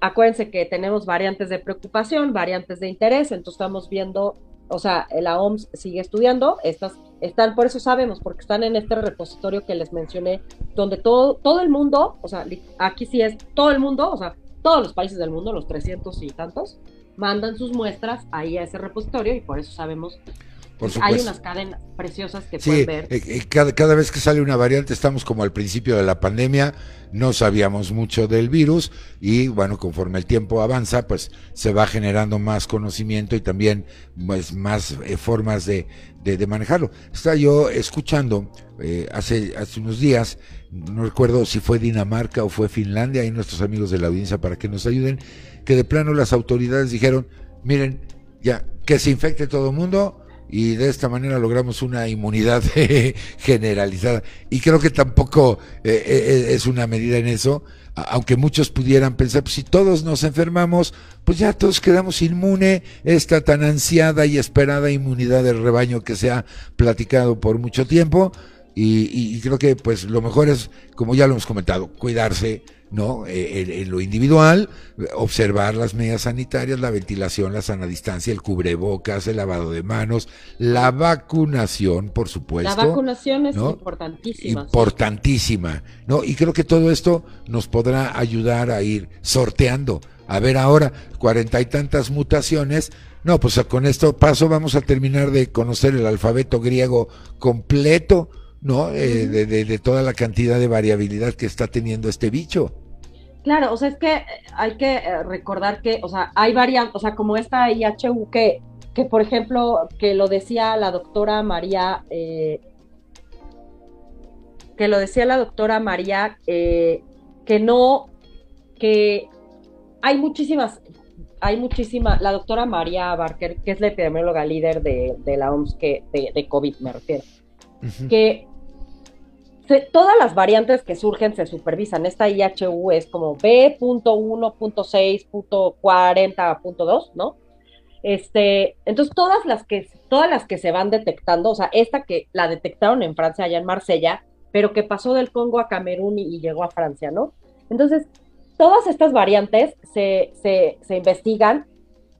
acuérdense que tenemos variantes de preocupación, variantes de interés, entonces estamos viendo, o sea, la OMS sigue estudiando, estas están, por eso sabemos, porque están en este repositorio que les mencioné, donde todo, todo el mundo, o sea, aquí sí es todo el mundo, o sea, todos los países del mundo, los 300 y tantos, mandan sus muestras ahí a ese repositorio y por eso sabemos hay unas cadenas preciosas que pueden ver. Eh, eh, cada, cada, vez que sale una variante estamos como al principio de la pandemia, no sabíamos mucho del virus y bueno, conforme el tiempo avanza, pues se va generando más conocimiento y también pues, más eh, formas de, de, manejarlo. Estaba yo escuchando hace, hace unos días, no recuerdo si fue Dinamarca o fue Finlandia, hay nuestros amigos de la audiencia para que nos ayuden, que de plano las autoridades dijeron, miren, ya, que se infecte todo el mundo y de esta manera logramos una inmunidad generalizada. Y creo que tampoco eh, eh, es una medida en eso, aunque muchos pudieran pensar, pues si todos nos enfermamos, pues ya todos quedamos inmune, esta tan ansiada y esperada inmunidad del rebaño que se ha platicado por mucho tiempo. Y, creo que pues lo mejor es, como ya lo hemos comentado, cuidarse, ¿no? Eh, en, lo individual, observar las medidas sanitarias, la ventilación, la sana distancia, el cubrebocas, el lavado de manos, la vacunación, por supuesto. La vacunación es importantísima. Importantísima, ¿no? Y creo que todo esto nos podrá ayudar a ir sorteando. A ver ahora, cuarenta y tantas mutaciones, no, pues con esto paso vamos a terminar de conocer el alfabeto griego completo, ¿no? Eh, de, de, toda la cantidad de variabilidad que está teniendo este bicho. Claro, o sea, es que eh, hay que eh, recordar que, o sea, hay varias, o sea, como esta IHU que, que por ejemplo, que lo decía la doctora María, que lo decía la doctora María, que no, que hay muchísimas, hay muchísimas, la doctora María Barker, que es la epidemióloga líder de, la OMS, que, de, de COVID me refiero, que todas las variantes que surgen se supervisan. Esta IHU es como B.1.6.40.2, ¿no? Este, entonces todas las que todas las que se van detectando, o sea, esta que la detectaron en Francia allá en Marsella, pero que pasó del Congo a Camerún y, llegó a Francia, ¿no? Entonces, todas estas variantes se, se, se, investigan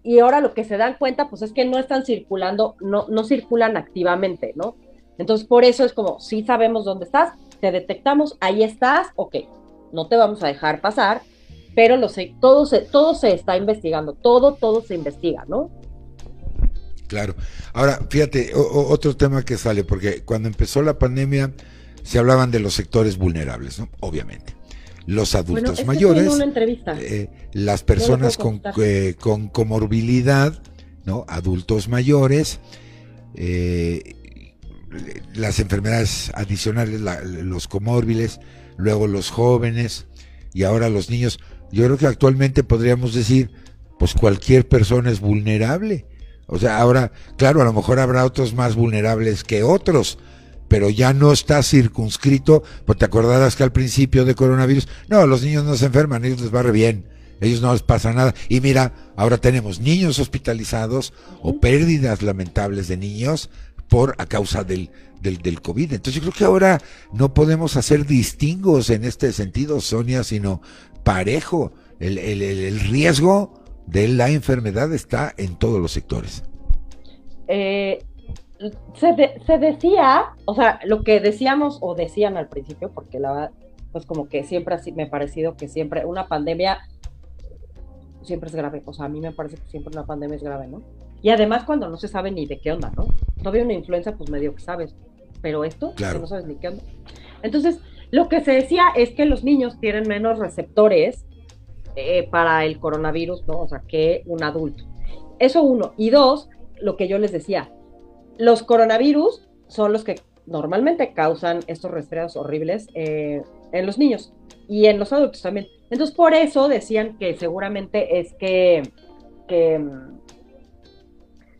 y ahora lo que se dan cuenta, pues es que no están circulando, no, no circulan activamente, ¿no? Entonces, por eso es como, si sabemos dónde estás, te detectamos, ahí estás, ok, no te vamos a dejar pasar, pero lo sé, todo se, todo se está investigando, todo, todo se investiga, ¿no? Claro. Ahora, fíjate, otro tema que sale, porque cuando empezó la pandemia se hablaban de los sectores vulnerables, ¿no? Obviamente. Los adultos mayores, eh, las personas con, eh, con comorbilidad, ¿no? Adultos mayores, eh, las enfermedades adicionales, los comórbiles, luego los jóvenes y ahora los niños. Yo creo que actualmente podríamos decir, pues cualquier persona es vulnerable. O sea, ahora, claro, a lo mejor habrá otros más vulnerables que otros, pero ya no está circunscrito, pues te acordarás que al principio de coronavirus, no, los niños no se enferman, ellos les va re bien, ellos no les pasa nada. Y mira, ahora tenemos niños hospitalizados o pérdidas lamentables de niños por a causa del, del, COVID. Entonces yo creo que ahora no podemos hacer distingos en este sentido, Sonia, sino parejo. El, el, el riesgo de la enfermedad está en todos los sectores. Eh, se, se, decía, o sea, lo que decíamos o decían al principio, porque la pues como que siempre así me ha parecido que siempre una pandemia siempre es grave. O sea, a mí me parece que siempre una pandemia es grave, ¿no? Y además cuando no se sabe ni de qué onda, ¿no? Todavía una influenza, pues medio que sabes, pero esto, que no sabes ni qué onda. Entonces, lo que se decía es que los niños tienen menos receptores eh, para el coronavirus, ¿no? O sea, que un adulto. Eso uno. Y dos, lo que yo les decía, los coronavirus son los que normalmente causan estos resfriados horribles eh, en los niños y en los adultos también. Entonces, por eso decían que seguramente es que, que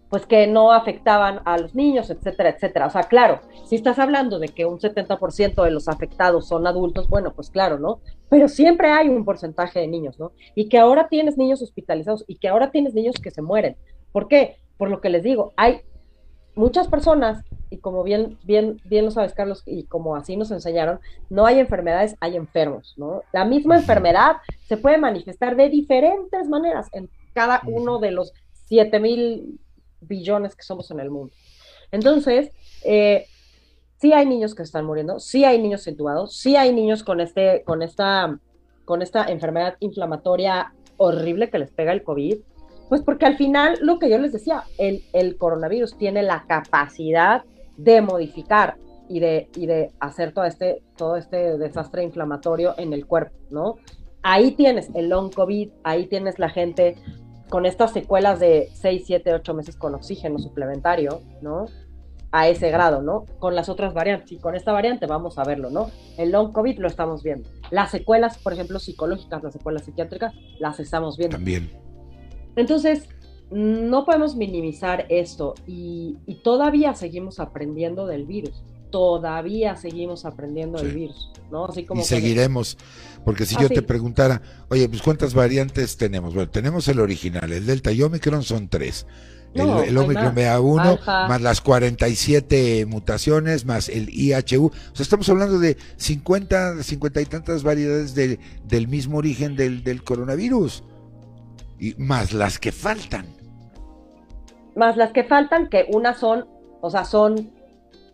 pues que no afectaban a los niños, etcétera, etcétera. O sea, claro, si estás hablando de que un 70% de los afectados son adultos, bueno, pues claro, ¿no? Pero siempre hay un porcentaje de niños, ¿no? Y que ahora tienes niños hospitalizados y que ahora tienes niños que se mueren. ¿Por qué? Por lo que les digo, hay muchas personas, y como bien, bien, bien lo sabes, Carlos, y como así nos enseñaron, no hay enfermedades, hay enfermos, ¿no? La misma enfermedad se puede manifestar de diferentes maneras en cada uno de los 7 mil billones que somos en el mundo. Entonces, eh, sí hay niños que están muriendo, sí hay niños intubados, sí hay niños con, este, con, esta, con esta enfermedad inflamatoria horrible que les pega el COVID, pues porque al final, lo que yo les decía, el, el coronavirus tiene la capacidad de modificar y de, y de hacer todo este, todo este desastre inflamatorio en el cuerpo, ¿no? Ahí tienes el long COVID, ahí tienes la gente con estas secuelas de 6, 7, 8 meses con oxígeno suplementario, ¿no? A ese grado, ¿no? Con las otras variantes. Y con esta variante vamos a verlo, ¿no? El long COVID lo estamos viendo. Las secuelas, por ejemplo, psicológicas, las secuelas psiquiátricas, las estamos viendo. También. Entonces, no podemos minimizar esto y, todavía seguimos aprendiendo del virus. Todavía seguimos aprendiendo del virus, ¿no? Así como y seguiremos, porque si yo te preguntara, oye, pues ¿cuántas variantes tenemos? Bueno, tenemos el original, el Delta y Omicron son tres. el, Omicron BA1, más las 47 mutaciones, más el IHU. O sea, estamos hablando de 50, 50 y tantas variedades del mismo origen del, del coronavirus. Y más las que faltan más las que faltan, que unas son, o sea, son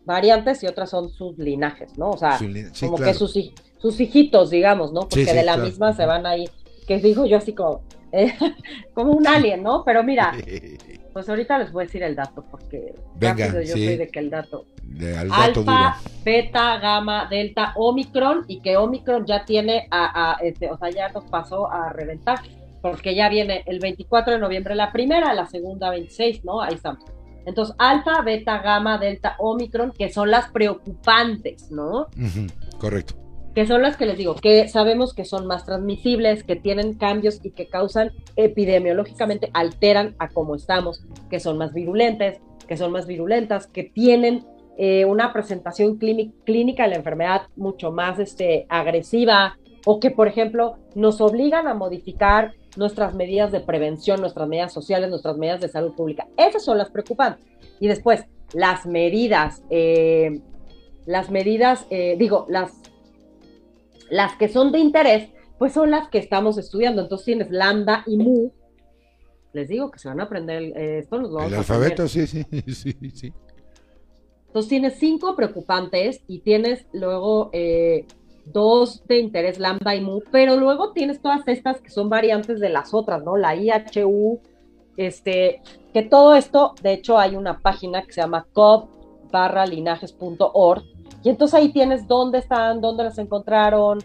variantes y otras son sus linajes, ¿no? O sea, como que sus, sus hijitos, digamos, ¿no? Porque de la misma se van ahí, que digo yo así como, eh, como un alien, ¿no? Pero mira, pues ahorita les voy a decir el dato, porque Venga, yo soy de que el dato. De, Alfa, beta, gamma, delta, omicron, y que omicron ya tiene a, a este, o sea, ya nos pasó a reventar porque ya viene el 24 de noviembre la primera, la segunda 26, ¿no? Ahí estamos. Entonces, alfa, beta, gamma, delta, omicron, que son las preocupantes, ¿no? correcto. Que son las que les digo, que sabemos que son más transmisibles, que tienen cambios y que causan epidemiológicamente, alteran a cómo estamos, que son más virulentes, que son más virulentas, que tienen eh, una presentación clínica de la enfermedad mucho más este, agresiva, o que, por ejemplo, nos obligan a modificar nuestras medidas de prevención, nuestras medidas sociales, nuestras medidas de salud pública. Esas son las preocupantes. Y después, las medidas, eh, las medidas, eh, digo, las, las que son de interés, pues son las que estamos estudiando. Entonces tienes lambda y mu. Les digo que se van a aprender eh, esto. el alfabeto, sí, sí, sí, sí. Entonces tienes cinco preocupantes y tienes luego dos de interés lambda y mu, pero luego tienes todas estas que son variantes de las otras, ¿no? La IHU, este, que todo esto, de hecho hay una página que se llama cop barra linajes.org, y entonces ahí tienes dónde están, dónde las encontraron,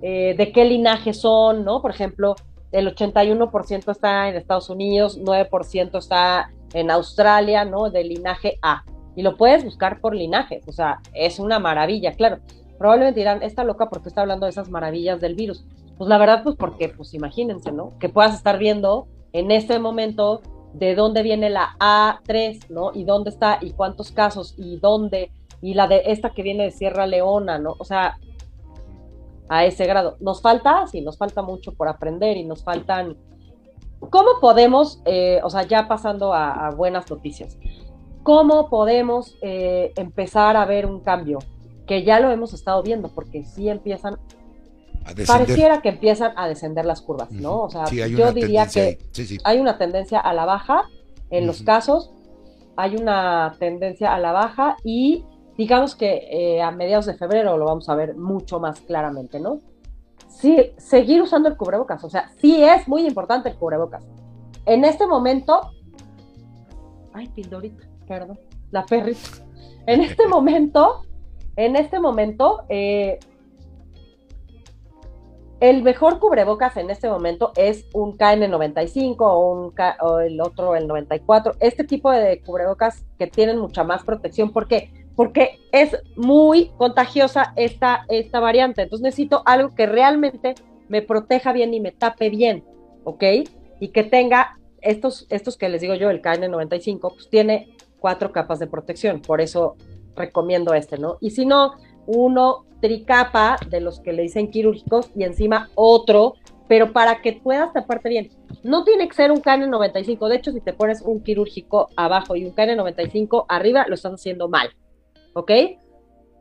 eh, de qué linaje son, ¿no? Por ejemplo, el 81% está en Estados Unidos, 9% está en Australia, ¿no? Del linaje A. Y lo puedes buscar por linajes, o sea, es una maravilla, claro probablemente dirán, está loca porque está hablando de esas maravillas del virus. Pues la verdad, pues porque, pues imagínense, ¿no? Que puedas estar viendo en este momento de dónde viene la A3, ¿no? Y dónde está, y cuántos casos, y dónde, y la de esta que viene de Sierra Leona, ¿no? O sea, a ese grado. Nos falta, sí, nos falta mucho por aprender y nos faltan... ¿Cómo podemos, eh, o sea, ya pasando a, buenas noticias, cómo podemos eh, empezar a ver un cambio? Que ya lo hemos estado viendo, porque sí empiezan, pareciera que empiezan a descender las curvas, ¿no? O sea, yo diría que hay una tendencia a la baja en los casos, hay una tendencia a la baja y digamos que eh, a mediados de febrero lo vamos a ver mucho más claramente, ¿no? Sí, seguir usando el cubrebocas, o sea, sí es muy importante el cubrebocas. En este momento, ay, pildorita, perdón, la perrita. En este momento, en este momento, eh, el mejor cubrebocas en este momento es un KN95 o, un o el otro, el 94. Este tipo de cubrebocas que tienen mucha más protección. ¿Por qué? Porque es muy contagiosa esta, esta variante. Entonces necesito algo que realmente me proteja bien y me tape bien, ¿ok? Y que tenga estos, estos que les digo yo, el KN95, pues tiene cuatro capas de protección. Por eso recomiendo este, ¿no? Y si no, uno tricapa de los que le dicen quirúrgicos y encima otro, pero para que puedas taparte bien. No tiene que ser un KN95, de hecho si te pones un quirúrgico abajo y un KN95 arriba, lo estás haciendo mal, ¿ok?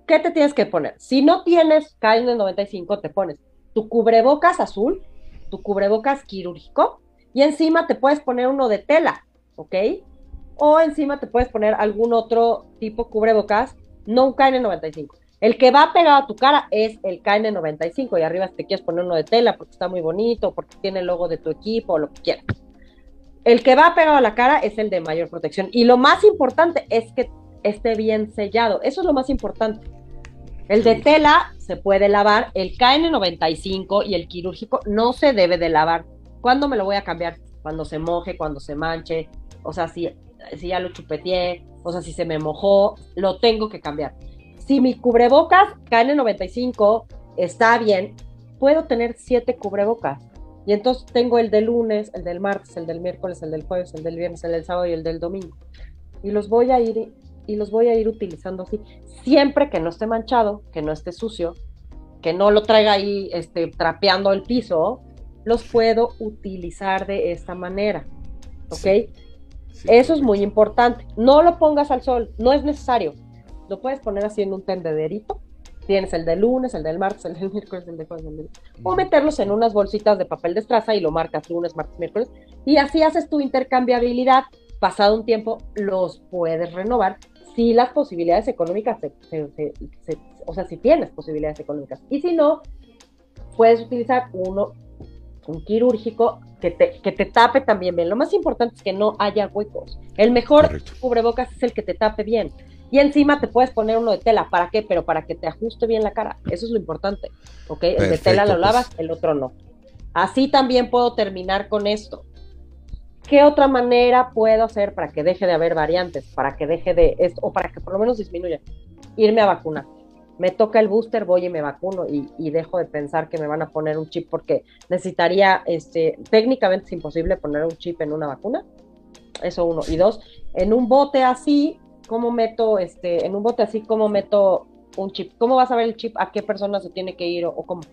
¿Qué te tienes que poner? Si no tienes KN95, te pones tu cubrebocas azul, tu cubrebocas quirúrgico y encima te puedes poner uno de tela, ¿ok? O encima te puedes poner algún otro tipo cubrebocas, no un KN95. El que va pegado a tu cara es el KN95 y arriba si te quieres poner uno de tela porque está muy bonito, porque tiene el logo de tu equipo o lo que quieras. El que va pegado a la cara es el de mayor protección y lo más importante es que esté bien sellado. Eso es lo más importante. El de tela se puede lavar, el KN95 y el quirúrgico no se debe de lavar. ¿Cuándo me lo voy a cambiar? Cuando se moje, cuando se manche. O sea, si si ya lo chupeteé, o sea, si se me mojó, lo tengo que cambiar. Si mi cubrebocas KN95 está bien, puedo tener siete cubrebocas. Y entonces tengo el del lunes, el del martes, el del miércoles, el del jueves, el del viernes, el del sábado y el del domingo. Y los voy a ir y los voy a ir utilizando así, siempre que no esté manchado, que no esté sucio, que no lo traiga ahí este, trapeando el piso, los puedo utilizar de esta manera. ¿Ok? Eso es muy importante. No lo pongas al sol, no es necesario. Lo puedes poner así en un tendederito Tienes el de lunes, el del martes, el del miércoles, el de jueves, el de... O meterlos en unas bolsitas de papel de estraza y lo marcas lunes, martes, miércoles. Y así haces tu intercambiabilidad. Pasado un tiempo, los puedes renovar si las posibilidades económicas, o sea, si tienes posibilidades económicas. Y si no, puedes utilizar uno, un quirúrgico que te, que te tape también bien. Lo más importante es que no haya huecos. El mejor cubrebocas es el que te tape bien. Y encima te puedes poner uno de tela. ¿Para qué? Pero para que te ajuste bien la cara. Eso es lo importante. ¿Ok? el de tela lo pues. lavas, el otro no. Así también puedo terminar con esto. ¿Qué otra manera puedo hacer para que deje de haber variantes? Para que deje de esto, o para que por lo menos disminuya. Irme a vacunar. Me toca el booster, voy y me vacuno y, y dejo de pensar que me van a poner un chip porque necesitaría, este, técnicamente es imposible poner un chip en una vacuna. Eso uno. Y dos, en un bote así cómo meto, este, en un bote así, cómo meto un chip, cómo vas a ver el chip, a qué persona se tiene que ir o, cómo,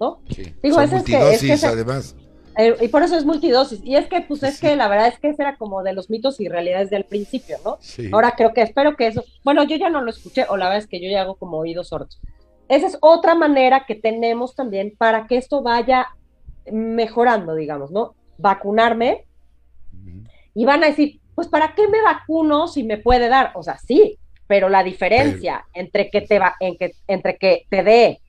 ¿no? Sí. Digo, es que, es además. Eh, y por eso es multidosis. Y es que, pues, es que la verdad es que ese era como de los mitos y realidades del principio, ¿no? Sí. Ahora creo que, espero que eso, bueno, yo ya no lo escuché, o la verdad es que yo ya hago como oídos sordos. Esa es otra manera que tenemos también para que esto vaya mejorando, digamos, ¿no? Vacunarme. Y van a decir, pues ¿para qué me vacuno si me puede dar? O sea, sí, pero la diferencia entre que te va, en que, entre que te dé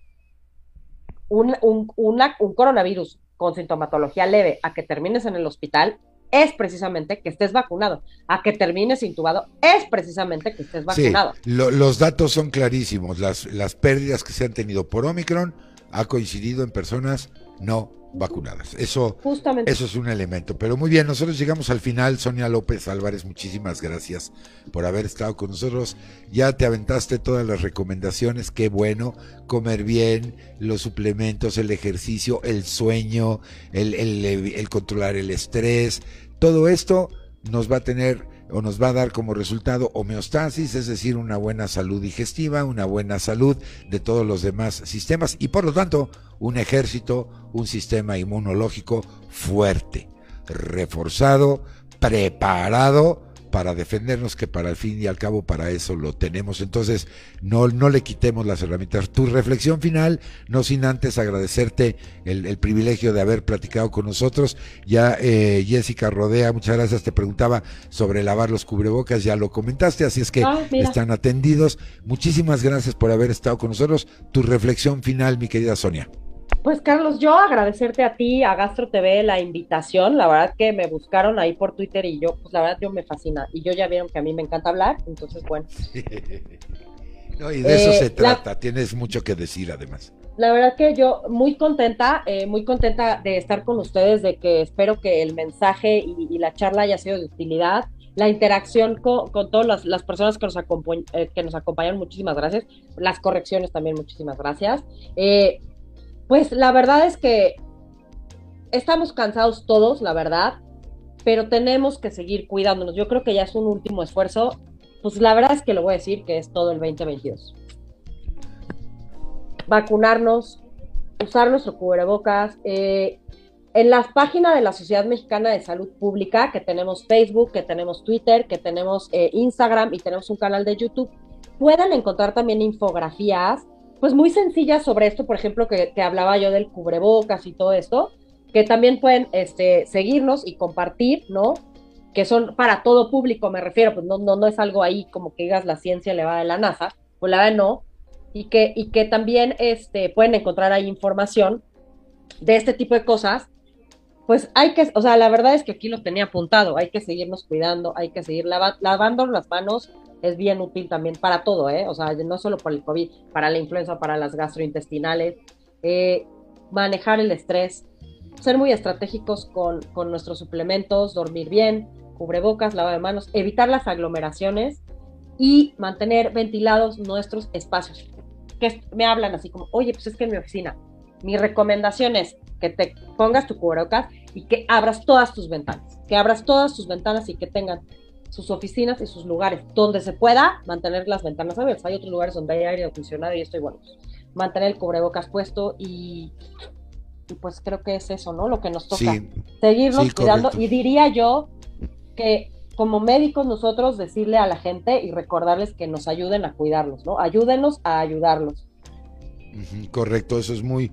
un, un coronavirus con sintomatología leve a que termines en el hospital es precisamente que estés vacunado. A que termines intubado es precisamente que estés vacunado. Sí, los datos son clarísimos. Las, las pérdidas que se han tenido por Omicron ha coincidido en personas no vacunadas. Eso, eso es un elemento. Pero muy bien, nosotros llegamos al final. Sonia López Álvarez, muchísimas gracias por haber estado con nosotros. Ya te aventaste todas las recomendaciones. Qué bueno. Comer bien, los suplementos, el ejercicio, el sueño, el, el, el controlar el estrés. Todo esto nos va a tener o nos va a dar como resultado homeostasis, es decir, una buena salud digestiva, una buena salud de todos los demás sistemas y por lo tanto un ejército, un sistema inmunológico fuerte, reforzado, preparado para defendernos, que para el fin y al cabo para eso lo tenemos. Entonces, no, no le quitemos las herramientas. Tu reflexión final, no sin antes agradecerte el, privilegio de haber platicado con nosotros. Ya eh, Jessica Rodea, muchas gracias, te preguntaba sobre lavar los cubrebocas, ya lo comentaste, así es que ah, están atendidos. Muchísimas gracias por haber estado con nosotros. Tu reflexión final, mi querida Sonia. Pues Carlos, yo agradecerte a ti, a Gastro TV, la invitación. La verdad que me buscaron ahí por Twitter y yo, pues la verdad yo me fascina. Y yo ya vieron que a mí me encanta hablar, entonces bueno. no, y de eso se eh, trata, tienes mucho que decir además. La verdad que yo muy contenta, eh, muy contenta de estar con ustedes, de que espero que el mensaje y, la charla haya sido de utilidad la interacción con, todas las, personas que nos, eh, que nos acompañan, muchísimas gracias. Las correcciones también, muchísimas gracias. Eh, pues la verdad es que estamos cansados todos, la verdad, pero tenemos que seguir cuidándonos. Yo creo que ya es un último esfuerzo. Pues la verdad es que lo voy a decir que es todo el 2022. Vacunarnos, usar nuestro cubrebocas. Eh, en las páginas de la Sociedad Mexicana de Salud Pública, que tenemos Facebook, que tenemos Twitter, que tenemos eh, Instagram y tenemos un canal de YouTube, pueden encontrar también infografías pues muy sencillas sobre esto, por ejemplo, que, hablaba yo del cubrebocas y todo esto, que también pueden este, seguirnos y compartir, ¿no? Que son para todo público, me refiero, pues no, no, no es algo ahí como que digas la ciencia le va de la NASA, pues la verdad no, y que, y que también este, pueden encontrar ahí información de este tipo de cosas, pues hay que, o sea, la verdad es que aquí lo tenía apuntado, hay que seguirnos cuidando, hay que seguir lavando las manos, es bien útil también para todo, ¿eh? O sea, no solo para el COVID, para la influenza, para las gastrointestinales, eh, manejar el estrés, ser muy estratégicos con, con, nuestros suplementos, dormir bien, cubrebocas, lavado de manos, evitar las aglomeraciones y mantener ventilados nuestros espacios. Que me hablan así como, oye, pues es que en mi oficina, mi recomendación es que te pongas tu cubrebocas y que abras todas tus ventanas, que abras todas tus ventanas y que tengan sus oficinas y sus lugares donde se pueda mantener las ventanas abiertas. Hay otros lugares donde hay aire acondicionado y esto igual. Pues, mantener el cubrebocas puesto y, pues creo que es eso, ¿no? Lo que nos toca. Seguirnos cuidando y diría yo que como médicos nosotros decirle a la gente y recordarles que nos ayuden a cuidarlos, ¿no? Ayúdenos a ayudarlos. Correcto, eso es muy,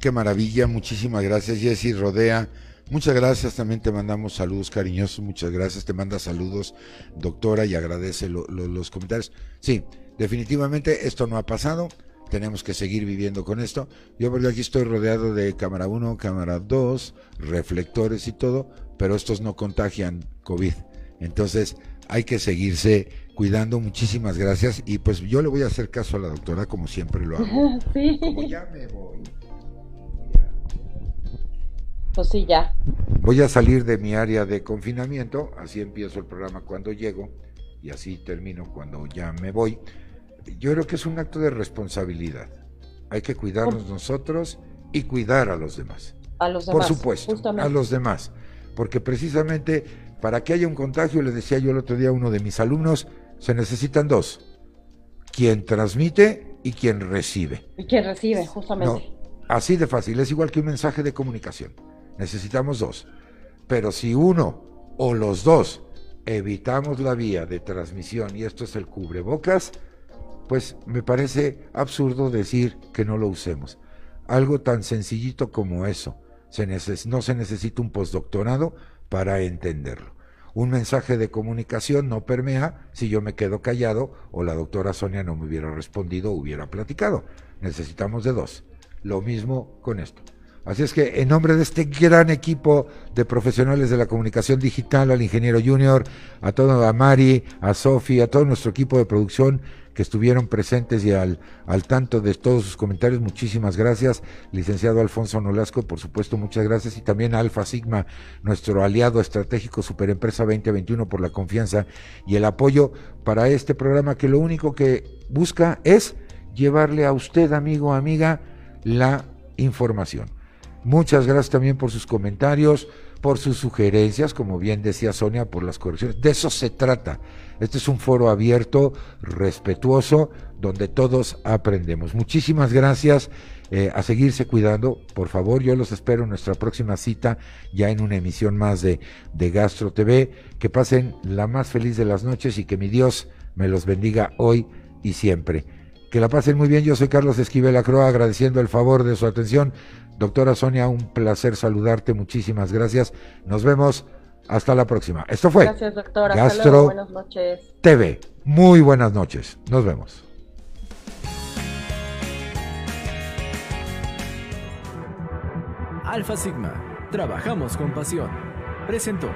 qué maravilla, muchísimas gracias Jessy Rodea. Muchas gracias, también te mandamos saludos cariñosos, muchas gracias, te manda saludos doctora y agradece los comentarios. Sí, definitivamente esto no ha pasado, tenemos que seguir viviendo con esto. Yo porque aquí estoy rodeado de cámara 1, cámara 2, reflectores y todo, pero estos no contagian COVID. Entonces hay que seguirse cuidando. Muchísimas gracias. Y pues yo le voy a hacer caso a la doctora como siempre lo hago. Sí. Como ya me voy pues sí, ya. Voy a salir de mi área de confinamiento, así empiezo el programa cuando llego y así termino cuando ya me voy. Yo creo que es un acto de responsabilidad. Hay que cuidarnos nosotros y cuidar a los demás. A los demás. Por supuesto, a los demás. Porque precisamente para que haya un contagio, le decía yo el otro día a uno de mis alumnos, se necesitan dos. Quien transmite y quien recibe. Y quien recibe, justamente. así de fácil, es igual que un mensaje de comunicación necesitamos dos. Pero si uno o los dos evitamos la vía de transmisión y esto es el cubrebocas, pues me parece absurdo decir que no lo usemos. Algo tan sencillito como eso. No se necesita un postdoctorado para entenderlo. Un mensaje de comunicación no permea si yo me quedo callado o la doctora Sonia no me hubiera respondido o hubiera platicado. Necesitamos de dos. Lo mismo con esto. Así es que en nombre de este gran equipo de profesionales de la comunicación digital, al ingeniero junior, a todo, a Mari, a Sofi, a todo nuestro equipo de producción que estuvieron presentes y al, al tanto de todos sus comentarios, muchísimas gracias. Licenciado Alfonso Nolasco, por supuesto, muchas gracias. Y también a Alfa Sigma, nuestro aliado estratégico Superempresa 2021, por la confianza y el apoyo para este programa que lo único que busca es llevarle a usted, amigo, amiga, la información. Muchas gracias también por sus comentarios, por sus sugerencias, como bien decía Sonia, por las correcciones. De eso se trata. Este es un foro abierto, respetuoso, donde todos aprendemos. Muchísimas gracias. Eh, a seguirse cuidando, por favor. Yo los espero en nuestra próxima cita, ya en una emisión más de, de Gastro TV. Que pasen la más feliz de las noches y que mi Dios me los bendiga hoy y siempre. Que la pasen muy bien. Yo soy Carlos Esquivel Acroa, agradeciendo el favor de su atención. Doctora Sonia, un placer saludarte, muchísimas gracias. Nos vemos hasta la próxima. Esto fue gracias, doctora. Gastro buenas noches. TV. Muy buenas noches. Nos vemos. Alfa Sigma. Trabajamos con pasión. Presentó.